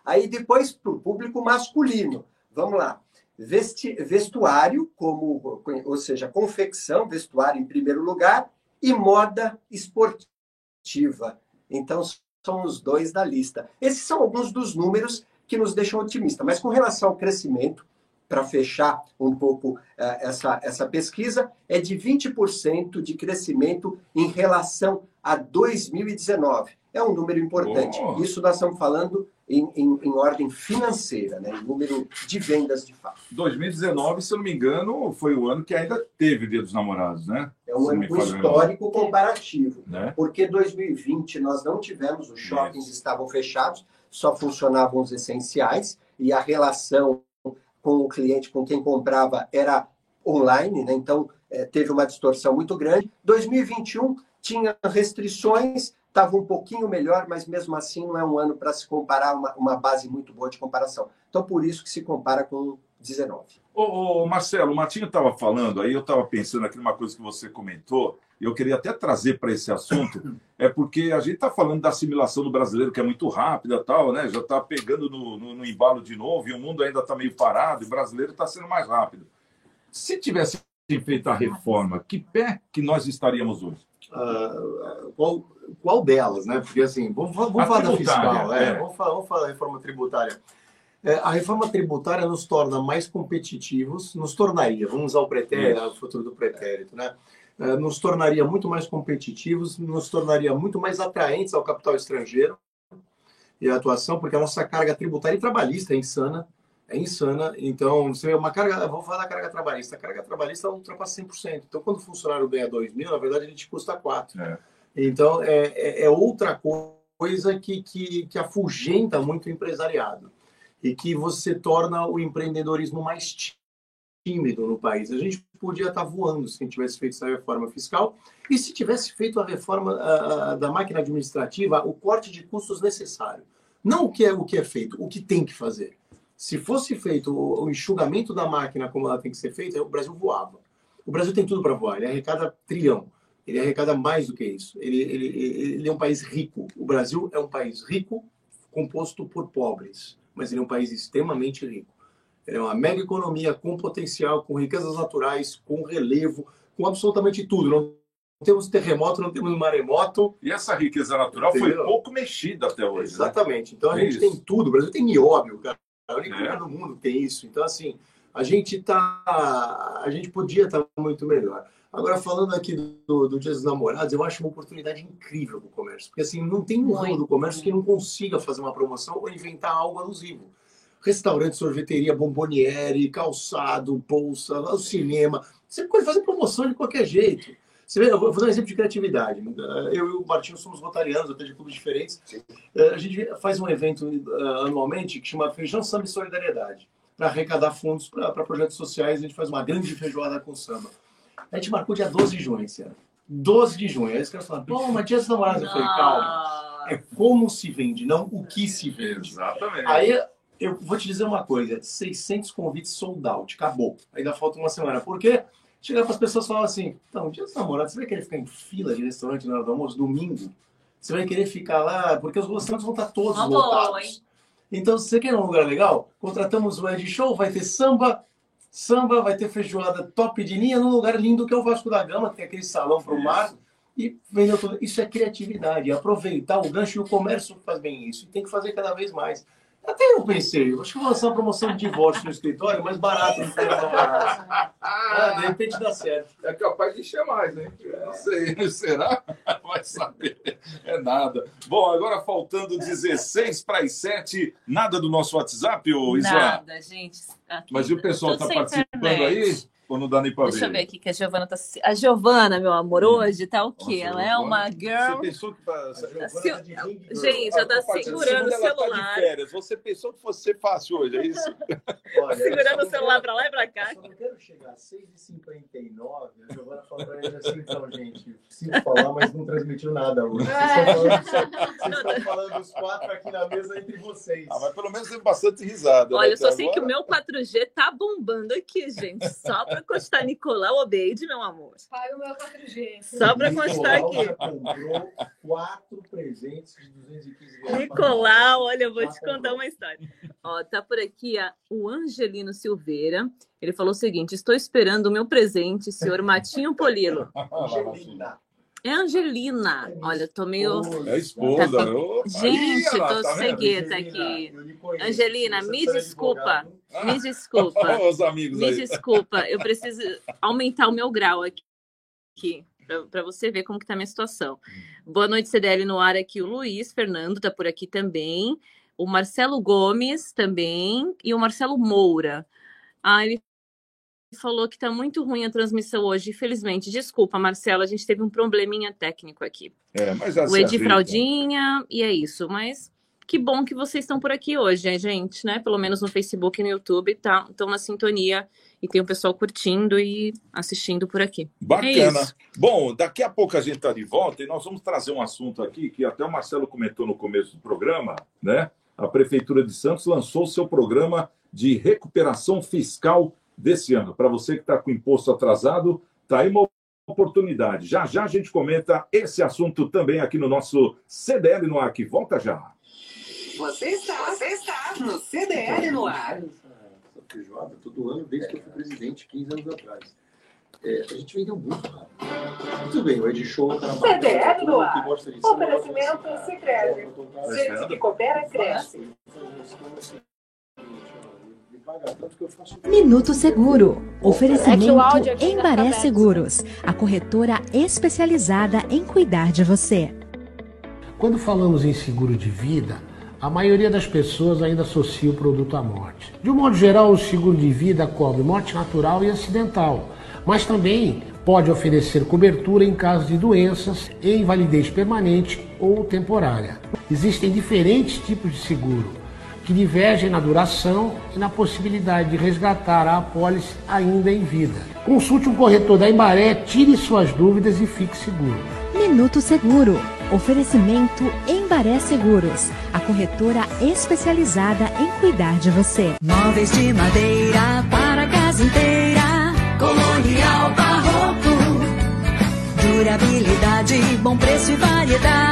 Aí depois para o público masculino, vamos lá. Vesti- vestuário, como, ou seja, confecção, vestuário em primeiro lugar, e moda esportiva. Então, são os dois da lista. Esses são alguns dos números que nos deixam otimistas. Mas com relação ao crescimento, para fechar um pouco eh, essa, essa pesquisa, é de 20% de crescimento em relação a 2019. É um número importante. Oh. Isso nós estamos falando em, em, em ordem financeira, né? em número de vendas de fato. 2019, se eu não me engano, foi o ano que ainda teve Dia dos Namorados, né? É um ano histórico comparativo. Né? Porque 2020 nós não tivemos, os shoppings estavam fechados, só funcionavam os essenciais e a relação com o cliente, com quem comprava, era online, né? então eh, teve uma distorção muito grande. 2021 tinha restrições, estava um pouquinho melhor, mas mesmo assim não é um ano para se comparar, uma, uma base muito boa de comparação. Então, por isso que se compara com 19. Ô, ô, Marcelo, o Martinho estava falando, aí eu estava pensando aqui numa coisa que você comentou, e eu queria até trazer para esse assunto, é porque a gente está falando da assimilação do brasileiro, que é muito rápida tal, né? Já está pegando no, no, no embalo de novo, e o mundo ainda está meio parado, e o brasileiro está sendo mais rápido. Se tivesse feito a reforma, que pé que nós estaríamos hoje? Ah, qual, qual delas, né? Porque assim, vamos, vamos falar da fiscal, é, é. Vamos, falar, vamos falar da reforma tributária. É, a reforma tributária nos torna mais competitivos, nos tornaria, vamos usar o pretérito, o futuro do pretérito, né? É, nos tornaria muito mais competitivos, nos tornaria muito mais atraentes ao capital estrangeiro e à atuação, porque a nossa carga tributária e trabalhista é insana, é insana. Então, você vê uma carga, vamos falar da carga trabalhista, a carga trabalhista ultrapassa 100%. Então, quando o funcionário ganha 2 mil, na verdade, a gente custa 4. É. Então, é, é, é outra coisa que, que, que afugenta muito o empresariado e que você torna o empreendedorismo mais tímido no país. A gente podia estar voando se a gente tivesse feito essa reforma fiscal e se tivesse feito a reforma ah, da máquina administrativa, o corte de custos necessário. Não o que é o que é feito, o que tem que fazer. Se fosse feito o, o enxugamento da máquina como ela tem que ser feita, o Brasil voava. O Brasil tem tudo para voar, ele arrecada trilhão. Ele arrecada mais do que isso. Ele, ele, ele é um país rico. O Brasil é um país rico, composto por pobres, mas ele é um país extremamente rico. Ele é uma mega economia com potencial, com riquezas naturais, com relevo, com absolutamente tudo. Não temos terremoto, não temos maremoto. E essa riqueza natural foi Entendeu? pouco mexida até hoje. né? Exatamente. Então a É gente isso. tem tudo. O Brasil tem nióbio, cara. É o único É. lugar no mundo que tem isso. Então, assim, a gente tá. A gente podia estar muito melhor. Agora, falando aqui do, do Dia dos Namorados, eu acho uma oportunidade incrível para o comércio. Porque assim, não tem um ramo do comércio que não consiga fazer uma promoção ou inventar algo alusivo. Restaurante, sorveteria, bomboniere, calçado, bolsa, o cinema. Você pode fazer promoção de qualquer jeito. Você vê, eu vou dar um exemplo de criatividade. Eu e o Martinho somos rotarianos, até de clubes diferentes. Eh, A gente faz um evento eh, anualmente que chama Feijão Samba e Solidariedade, para arrecadar fundos para projetos sociais. A gente faz uma grande feijoada com samba. A gente marcou dia 12 de junho esse ano. 12 de junho. Aí os caras falaram, pô, mas dia dos namorados. Eu falei, calma. É como se vende, não o que se vende. Exatamente. Aí eu vou te dizer uma coisa: 600 convites sold out, acabou. Ainda falta uma semana. Por quê? chegar para as pessoas e falar assim: então, dia dos namorados, você vai querer ficar em fila de restaurante na hora do almoço, domingo? Você vai querer ficar lá, porque os restaurantes vão estar todos Uma lotados. boa? Então, se você quer um lugar legal, contratamos o Ed Show, vai ter samba, samba, vai ter feijoada top de linha num lugar lindo que é o Vasco da Gama, que tem aquele salão para o mar. E vendeu tudo. Isso é criatividade, é aproveitar o gancho e o comércio faz bem isso. E tem que fazer cada vez mais. Até eu pensei, acho que vou lançar uma promoção de divórcio no escritório, mais barato da Alvorada. Ah, de repente dá certo. É capaz de encher mais, hein? Não sei, será? Vai saber. É nada. Bom, agora faltando 16 para as 7, nada do nosso WhatsApp, ô Isla? Nada, gente. Aqui, Mas e o pessoal está participando internet. aí? Ou não dá nem para ver? Deixa eu ver aqui que a Giovana tá. A Giovana, meu amor, hoje tá o quê? Nossa, Ela é uma Você girl. pensou que... Se- Gente, ela tá segurando o tá celular. de férias. Você pensou que fosse ser fácil hoje, é isso? Olha, Segurando eu o celular pra lá e pra cá. Só não quero chegar a 6h59. A Giovana falou pra assim: então, gente, sinto falar, mas não transmitiu nada hoje. Vocês estão falando, vocês estão falando os quatro aqui na mesa entre vocês. Ah, mas pelo menos tem bastante risada. Olha, né, eu só sei que o agora. meu 4G tá bombando aqui, gente. Só pra constar Nicolau Obeide, meu amor. Paga o meu 4G. Só pra constar aqui. comprou quatro presentes de 215 reais. Nicolau, olha, eu vou te contar uma história. Ó, tá por aqui a- o Angelino Silveira. Ele falou o seguinte: estou esperando o meu presente, senhor Matinho Polilo. Angelina. É Angelina. Olha, tô meio. É a esposa. Tá- Opa, Gente, aí, tô tá cegueta aqui. Eu. Angelina, me desculpa. Me desculpa. Olha os amigos Me aí. desculpa. Eu preciso aumentar o meu grau aqui. aqui para você ver como que tá a minha situação. Boa noite, CDL no ar aqui. O Luiz Fernando tá por aqui também. O Marcelo Gomes também. E o Marcelo Moura. Ah, ele falou que tá muito ruim a transmissão hoje, infelizmente. Desculpa, Marcelo, a gente teve um probleminha técnico aqui. É, mas O Edi. Fraldinha, e é isso. Mas que bom que vocês estão por aqui hoje, hein, gente, né? Pelo menos no Facebook e no YouTube, tá? Estão na sintonia e tem o pessoal curtindo e assistindo por aqui. É Bacana. isso. Bom, daqui a pouco a gente está de volta e nós vamos trazer um assunto aqui que até o Marcelo comentou no começo do programa, né? A Prefeitura de Santos lançou seu programa de recuperação fiscal desse ano. Para você que está com imposto atrasado, tá aí uma oportunidade. Já já a gente comenta esse assunto também aqui no nosso CDL no ar, que volta já. Você está, você está no CDL no ar. Essa feijoada todo ano, desde que eu fui presidente, 15 anos atrás. É, a gente vendeu muito rápido. Muito bem, o Ed Show tá na CDL no todo mundo ar. Oferecimento Sicredi. Gente que coopera, cresce. Me paga tanto que eu faço Minuto Seguro. É Oferecimento ainda tá Embaré. Seguros, a corretora especializada em cuidar de você. Quando falamos em seguro de vida, a maioria das pessoas ainda associa o produto à morte. De um modo geral, o seguro de vida cobre morte natural e acidental, mas também pode oferecer cobertura em caso de doenças e invalidez permanente ou temporária. Existem diferentes tipos de seguro que divergem na duração e na possibilidade de resgatar a apólice ainda em vida. Consulte um corretor da Embaré, tire suas dúvidas e fique seguro. Minuto Seguro. Oferecimento Embaré Seguros, a corretora especializada em cuidar de você. Móveis de madeira para a casa inteira. Colonial Barroco. Durabilidade, bom preço e variedade.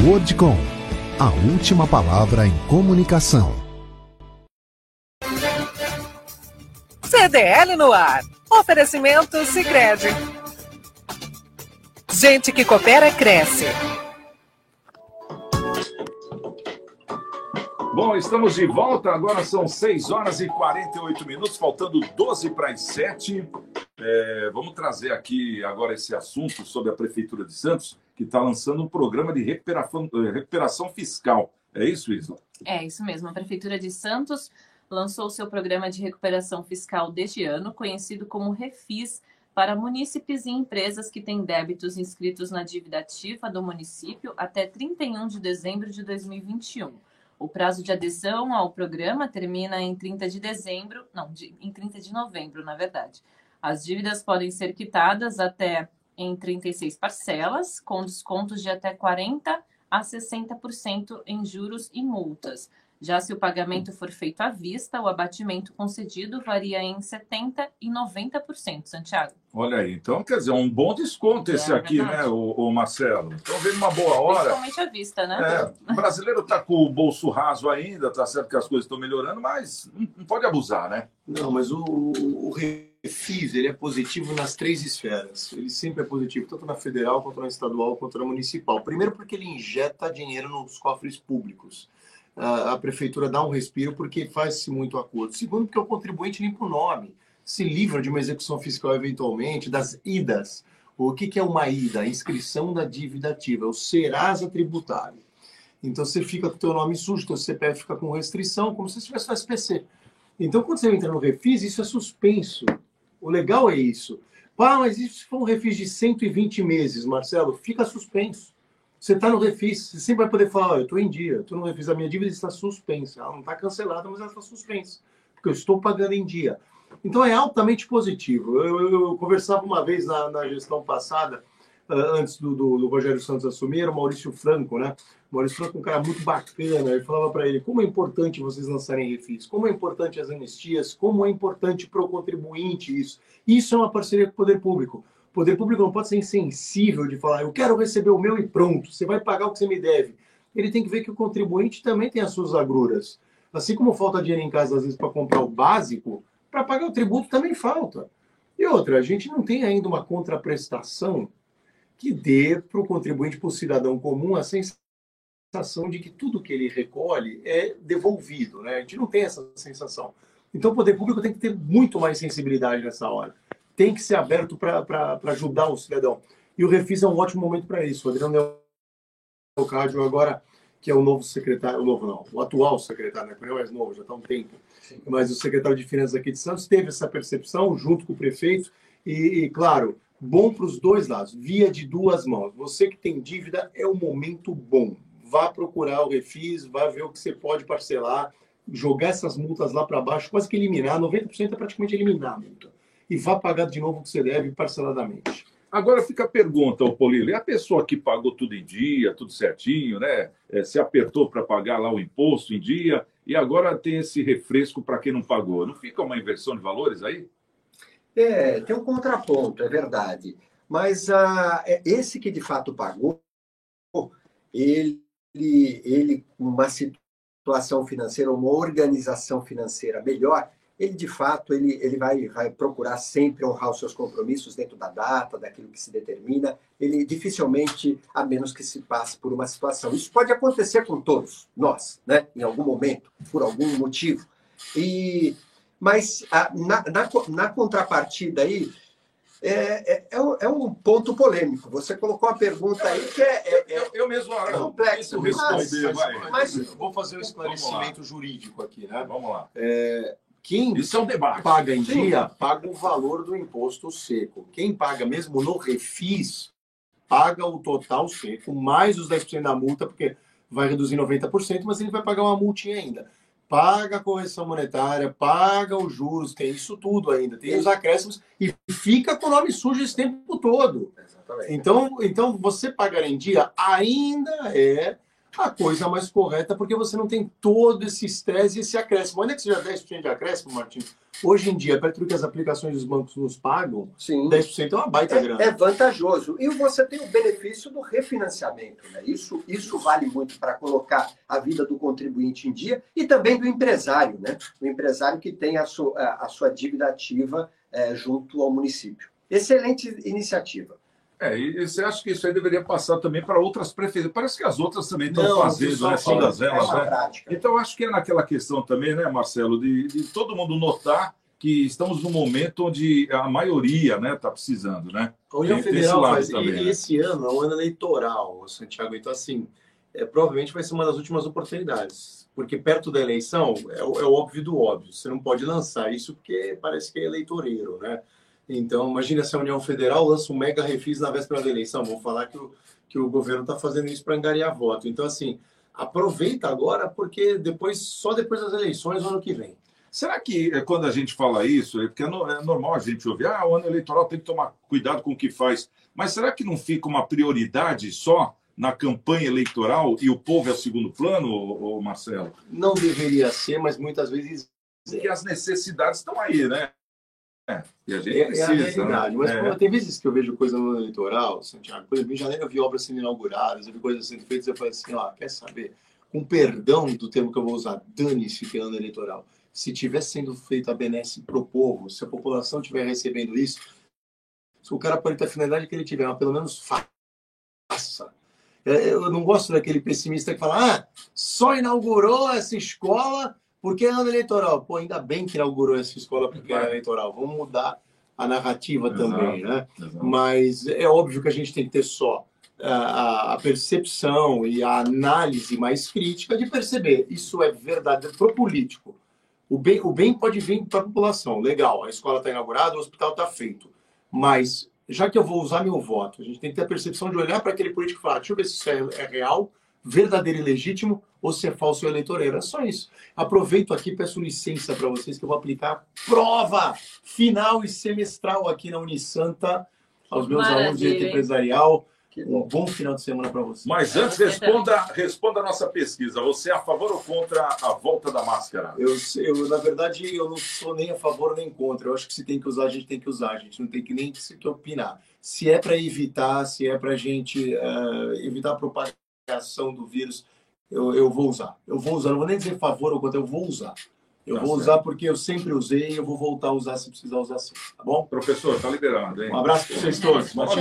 Wordcom, a última palavra em comunicação. CDL no ar. Oferecimento Sicredi. Gente que coopera, cresce. Bom, estamos de volta. Agora são 6 horas e 48 minutos, faltando 12 para as 7. É, vamos trazer aqui agora esse assunto sobre a Prefeitura de Santos, que está lançando um programa de recuperação, recuperação fiscal. É isso, Isla? É isso mesmo. A Prefeitura de Santos lançou seu programa de recuperação fiscal deste ano, conhecido como Refis, para munícipes e empresas que têm débitos inscritos na dívida ativa do município até 31 de dezembro de 2021. O prazo de adesão ao programa termina em 30 de dezembro, não, de, em 30 de novembro, na verdade. As dívidas podem ser quitadas até em 36 parcelas, com descontos de até 40 a 60% em juros e multas. Já se o pagamento for feito à vista, o abatimento concedido varia em 70% e 90%, Santiago. Olha aí, então quer dizer, um bom desconto é esse é, aqui, verdade. né, o, o Marcelo? Então vem uma boa hora. Principalmente à vista, né? É, o brasileiro está com o bolso raso ainda, tá certo que as coisas estão melhorando, mas não pode abusar, né? Não, mas o, o, o refis ele é positivo nas três esferas. Ele sempre é positivo, tanto na federal, quanto na estadual, quanto na municipal. Primeiro porque ele injeta dinheiro nos cofres públicos a, prefeitura dá um respiro porque faz-se muito acordo. Segundo, porque o contribuinte limpa o nome, se livra de uma execução fiscal eventualmente, das idas. O que, é uma ida? A inscrição da dívida ativa, é o Serasa tributário. Então você fica com o teu nome sujo, teu CPF fica com restrição, como se você tivesse no SPC. Então quando você entra no refis, isso é suspenso. O legal é isso. Pá, mas isso for um refis de 120 meses, Marcelo, fica suspenso. Você está no refis, você sempre vai poder falar, oh, eu estou em dia, estou no refis, a minha dívida está suspensa. Ela não está cancelada, mas ela está suspensa, porque eu estou pagando em dia. Então é altamente positivo. Eu, eu, eu conversava uma vez na, na gestão passada, antes do, do, do, Rogério Santos assumir, era o Maurício Franco, né? O Maurício Franco é um cara muito bacana. Eu falava para ele como é importante vocês lançarem refis, como é importante as anistias, como é importante para o contribuinte isso. Isso é uma parceria com o poder público. O poder público não pode ser insensível de falar, eu quero receber o meu e pronto, você vai pagar o que você me deve. Ele tem que ver que o contribuinte também tem as suas agruras. Assim como falta dinheiro em casa, às vezes, para comprar o básico, para pagar o tributo também falta. E outra, a gente não tem ainda uma contraprestação que dê para o contribuinte, para o cidadão comum, a sensação de que tudo que ele recolhe é devolvido. Né? A gente não tem essa sensação. Então, o poder público tem que ter muito mais sensibilidade nessa hora tem que ser aberto para ajudar o cidadão. E o Refis é um ótimo momento para isso. O Adriano Leocádio agora, que é o novo secretário, o novo não, o atual secretário, né? Não é mais novo, já está um tempo. Sim. Mas o secretário de Finanças aqui de Santos teve essa percepção junto com o prefeito e, e claro, bom para os dois lados, via de duas mãos. Você que tem dívida, é um momento bom. Vá procurar o Refis, vá ver o que você pode parcelar, jogar essas multas lá para baixo, quase que eliminar, 90% é praticamente eliminar a multa e vá pagar de novo o que você deve parceladamente. Agora fica a pergunta, o Polilo, e a pessoa que pagou tudo em dia, tudo certinho, né? É, se apertou para pagar lá o imposto em dia e agora tem esse refresco para quem não pagou. Não fica uma inversão de valores aí? É, tem um contraponto, é verdade. Mas ah, é, esse que de fato pagou, ele, ele uma situação financeira, uma organização financeira melhor, ele de fato ele, ele vai, vai procurar sempre honrar os seus compromissos dentro da data, daquilo que se determina. Ele dificilmente, a menos que se passe por uma situação. Isso pode acontecer com todos nós, né? Em algum momento, por algum motivo. E mas a, na, na, na, contrapartida aí é, é, é, um é ponto polêmico. Você colocou uma pergunta aí que é, é, é eu, eu mesmo é complexo. Mas, mas, mas, vou fazer um esclarecimento jurídico aqui, né? Vamos lá. É, quem Isso é um debate. paga em Sim. dia, paga o valor do imposto seco. Quem paga mesmo no refis, paga o total seco, mais os 10% da multa, porque vai reduzir 90%, mas ele vai pagar uma multinha ainda. Paga a correção monetária, paga os juros, tem isso tudo ainda, tem os acréscimos e fica com o nome sujo esse tempo todo. Exatamente. Então, então você pagar em dia ainda é a coisa mais correta, porque você não tem todo esse estresse e esse acréscimo. Ainda que seja 10% de acréscimo, Martim, hoje em dia, perto do que as aplicações dos bancos nos pagam, Sim. 10% é uma baita é, grana. É vantajoso. E você tem o benefício do refinanciamento. Né? Isso, isso vale muito para colocar a vida do contribuinte em dia e também do empresário, né? o empresário que tem a sua, a sua dívida ativa é, junto ao município. Excelente iniciativa. É, e você acha que isso aí deveria passar também para outras prefeituras? Parece que as outras também estão fazendo, né? Todas elas, é né? Então, acho que é naquela questão também, né, Marcelo, de, de todo mundo notar que estamos num momento onde a maioria está né, tá precisando, né? A União Federal faz, também, e, né? esse ano é um ano eleitoral, Santiago. Então, assim, é, provavelmente vai ser uma das últimas oportunidades. Porque perto da eleição é, é o óbvio do óbvio. Você não pode lançar isso porque parece que é eleitoreiro, né? Então, imagina se a União Federal lança um mega refis na véspera da eleição. Vamos falar que o, que o governo está fazendo isso para angariar voto. Então, assim, aproveita agora, porque depois, só depois das eleições, no ano que vem. Será que é, quando a gente fala isso, é porque é, é normal a gente ouvir, ah, o ano eleitoral tem que tomar cuidado com o que faz. Mas será que não fica uma prioridade só na campanha eleitoral e o povo é o segundo plano, ô, Marcelo? Não deveria ser, mas muitas vezes. Porque as necessidades estão aí, né? É, e a gente é, precisa, é a né? Mas é. tem vezes que eu vejo coisa no eleitoral, Santiago, por exemplo, em janeiro eu vi obras sendo inauguradas, eu vi coisas sendo feitas, eu falei assim, ó, quer saber? Com perdão do termo que eu vou usar, dane-se que ano eleitoral se tiver sendo feita a benesse para o povo, se a população estiver recebendo isso, o cara pode ter a finalidade que ele tiver, mas pelo menos faça. É, eu não gosto daquele pessimista que fala, ah, só inaugurou essa escola porque é ano eleitoral. Pô, ainda bem que inaugurou essa escola porque é ano eleitoral. Vamos mudar a narrativa exato, também, né? Exato. Mas é óbvio que a gente tem que ter só a, a percepção e a análise mais crítica de perceber isso é verdade para o político o bem, o bem pode vir para a população. Legal, a escola está inaugurada, o hospital está feito. Mas, já que eu vou usar meu voto, a gente tem que ter a percepção de olhar para aquele político e falar: deixa eu ver se isso é, é real, verdadeiro e legítimo, ou se é falso ou eleitoreiro. É só isso. Aproveito aqui, peço licença para vocês que eu vou aplicar prova final e semestral aqui na Unisanta aos meus Maravilha. alunos de empresarial. Um bom final de semana para você. Mas antes, responda, responda a nossa pesquisa. Você é a favor ou contra a volta da máscara? Eu, eu, na verdade, eu não sou nem a favor nem contra. Eu acho que se tem que usar, a gente tem que usar. A gente não tem que nem que opinar. Se é para evitar, se é para a gente uh, evitar a propagação do vírus, eu, eu vou usar. Eu vou usar. Não vou nem dizer favor ou contra, eu vou usar. Eu tá vou certo. usar porque eu sempre usei e eu vou voltar a usar se precisar usar sim, tá bom? Professor, tá liberado, hein? Um abraço para vocês todos. Bom, Bom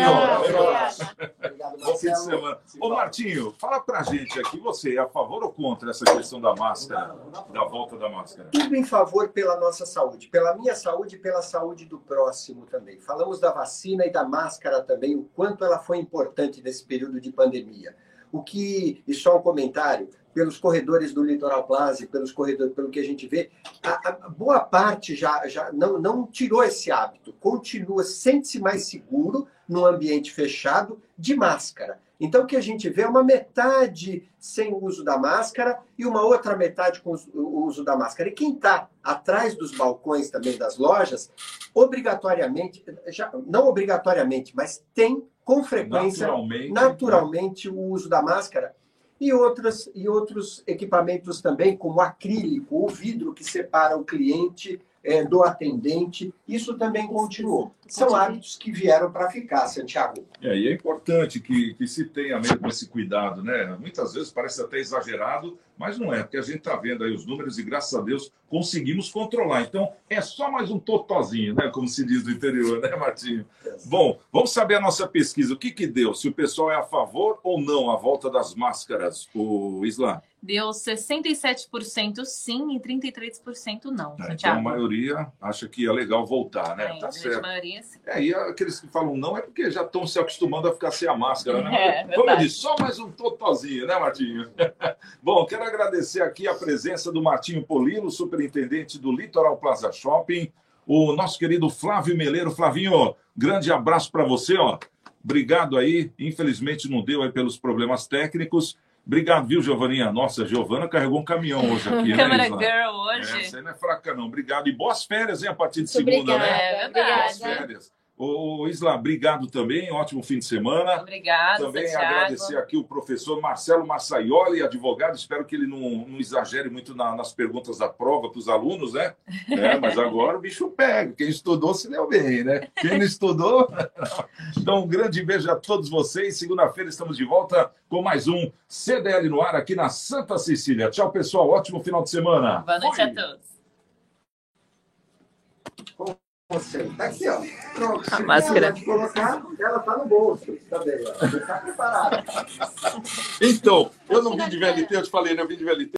fim de semana. Ô, Martinho, fala pra gente aqui, você é a favor ou contra essa questão da máscara, da volta da máscara? Tudo em favor pela nossa saúde, pela minha saúde e pela saúde do próximo também. Falamos da vacina e da máscara também, o quanto ela foi importante nesse período de pandemia. O que, e só um comentário, pelos corredores do Litoral Plaza, pelos corredores, pelo que a gente vê, a, a boa parte já, já não, não tirou esse hábito, continua, sente-se mais seguro num ambiente fechado de máscara. Então, o que a gente vê é uma metade sem o uso da máscara e uma outra metade com o uso da máscara. E quem está atrás dos balcões também das lojas, obrigatoriamente, já, não obrigatoriamente, mas tem com frequência, naturalmente, naturalmente o uso da máscara e, outras, e outros equipamentos também, como acrílico, o vidro que separa o cliente é, do atendente, isso também continuou. São hábitos que vieram para ficar, Santiago. É, e é importante que, que se tenha mesmo esse cuidado, né? Muitas vezes parece até exagerado, mas não é, porque a gente está vendo aí os números e, graças a Deus, conseguimos controlar. Então, é só mais um totozinho, né? Como se diz no interior, né, Martinho? Bom, vamos saber a nossa pesquisa. O que, que deu? Se o pessoal é a favor ou não a volta das máscaras, o Islam? Deu 67% sim e 33% não. É, então a maioria acha que é legal voltar, né? É, tá certo. A maioria, É, e aqueles que falam não é porque já estão se acostumando a ficar sem a máscara, né? É, Como eu disse, só mais um totozinho, né, Martinho? Bom, quero agradecer aqui a presença do Martinho Polino, superintendente do Litoral Plaza Shopping, o nosso querido Flávio Meleiro. Flavinho, grande abraço para você, ó. Obrigado aí. Infelizmente não deu aí pelos problemas técnicos. Obrigado, viu, Giovaninha? Nossa, Giovana carregou um caminhão hoje aqui, Câmara né, Girl hoje. É, essa aí não é fraca, não. Obrigado. E boas férias, hein, a partir de segunda, né? É, verdade. Boas férias. Ô, Isla, obrigado também, ótimo fim de semana. Obrigado, Também Santiago. agradecer aqui o professor Marcelo Massaioli, advogado. Espero que ele não, não exagere muito na, nas perguntas da prova para os alunos, né? É, mas agora o bicho pega. Quem estudou se deu bem, né? Quem não estudou. então, um grande beijo a todos vocês. Segunda-feira estamos de volta com mais um CDL no ar aqui na Santa Cecília. Tchau, pessoal. Ótimo final de semana. Boa noite Oi. a todos. Você. Tá aqui, ó. Pronto. A máscara. Ela colocar, ela tá no bolso. Tá bem, ó. Você tá preparado. Então, eu não vim de VLT, eu te falei, né? Eu vim de VLT.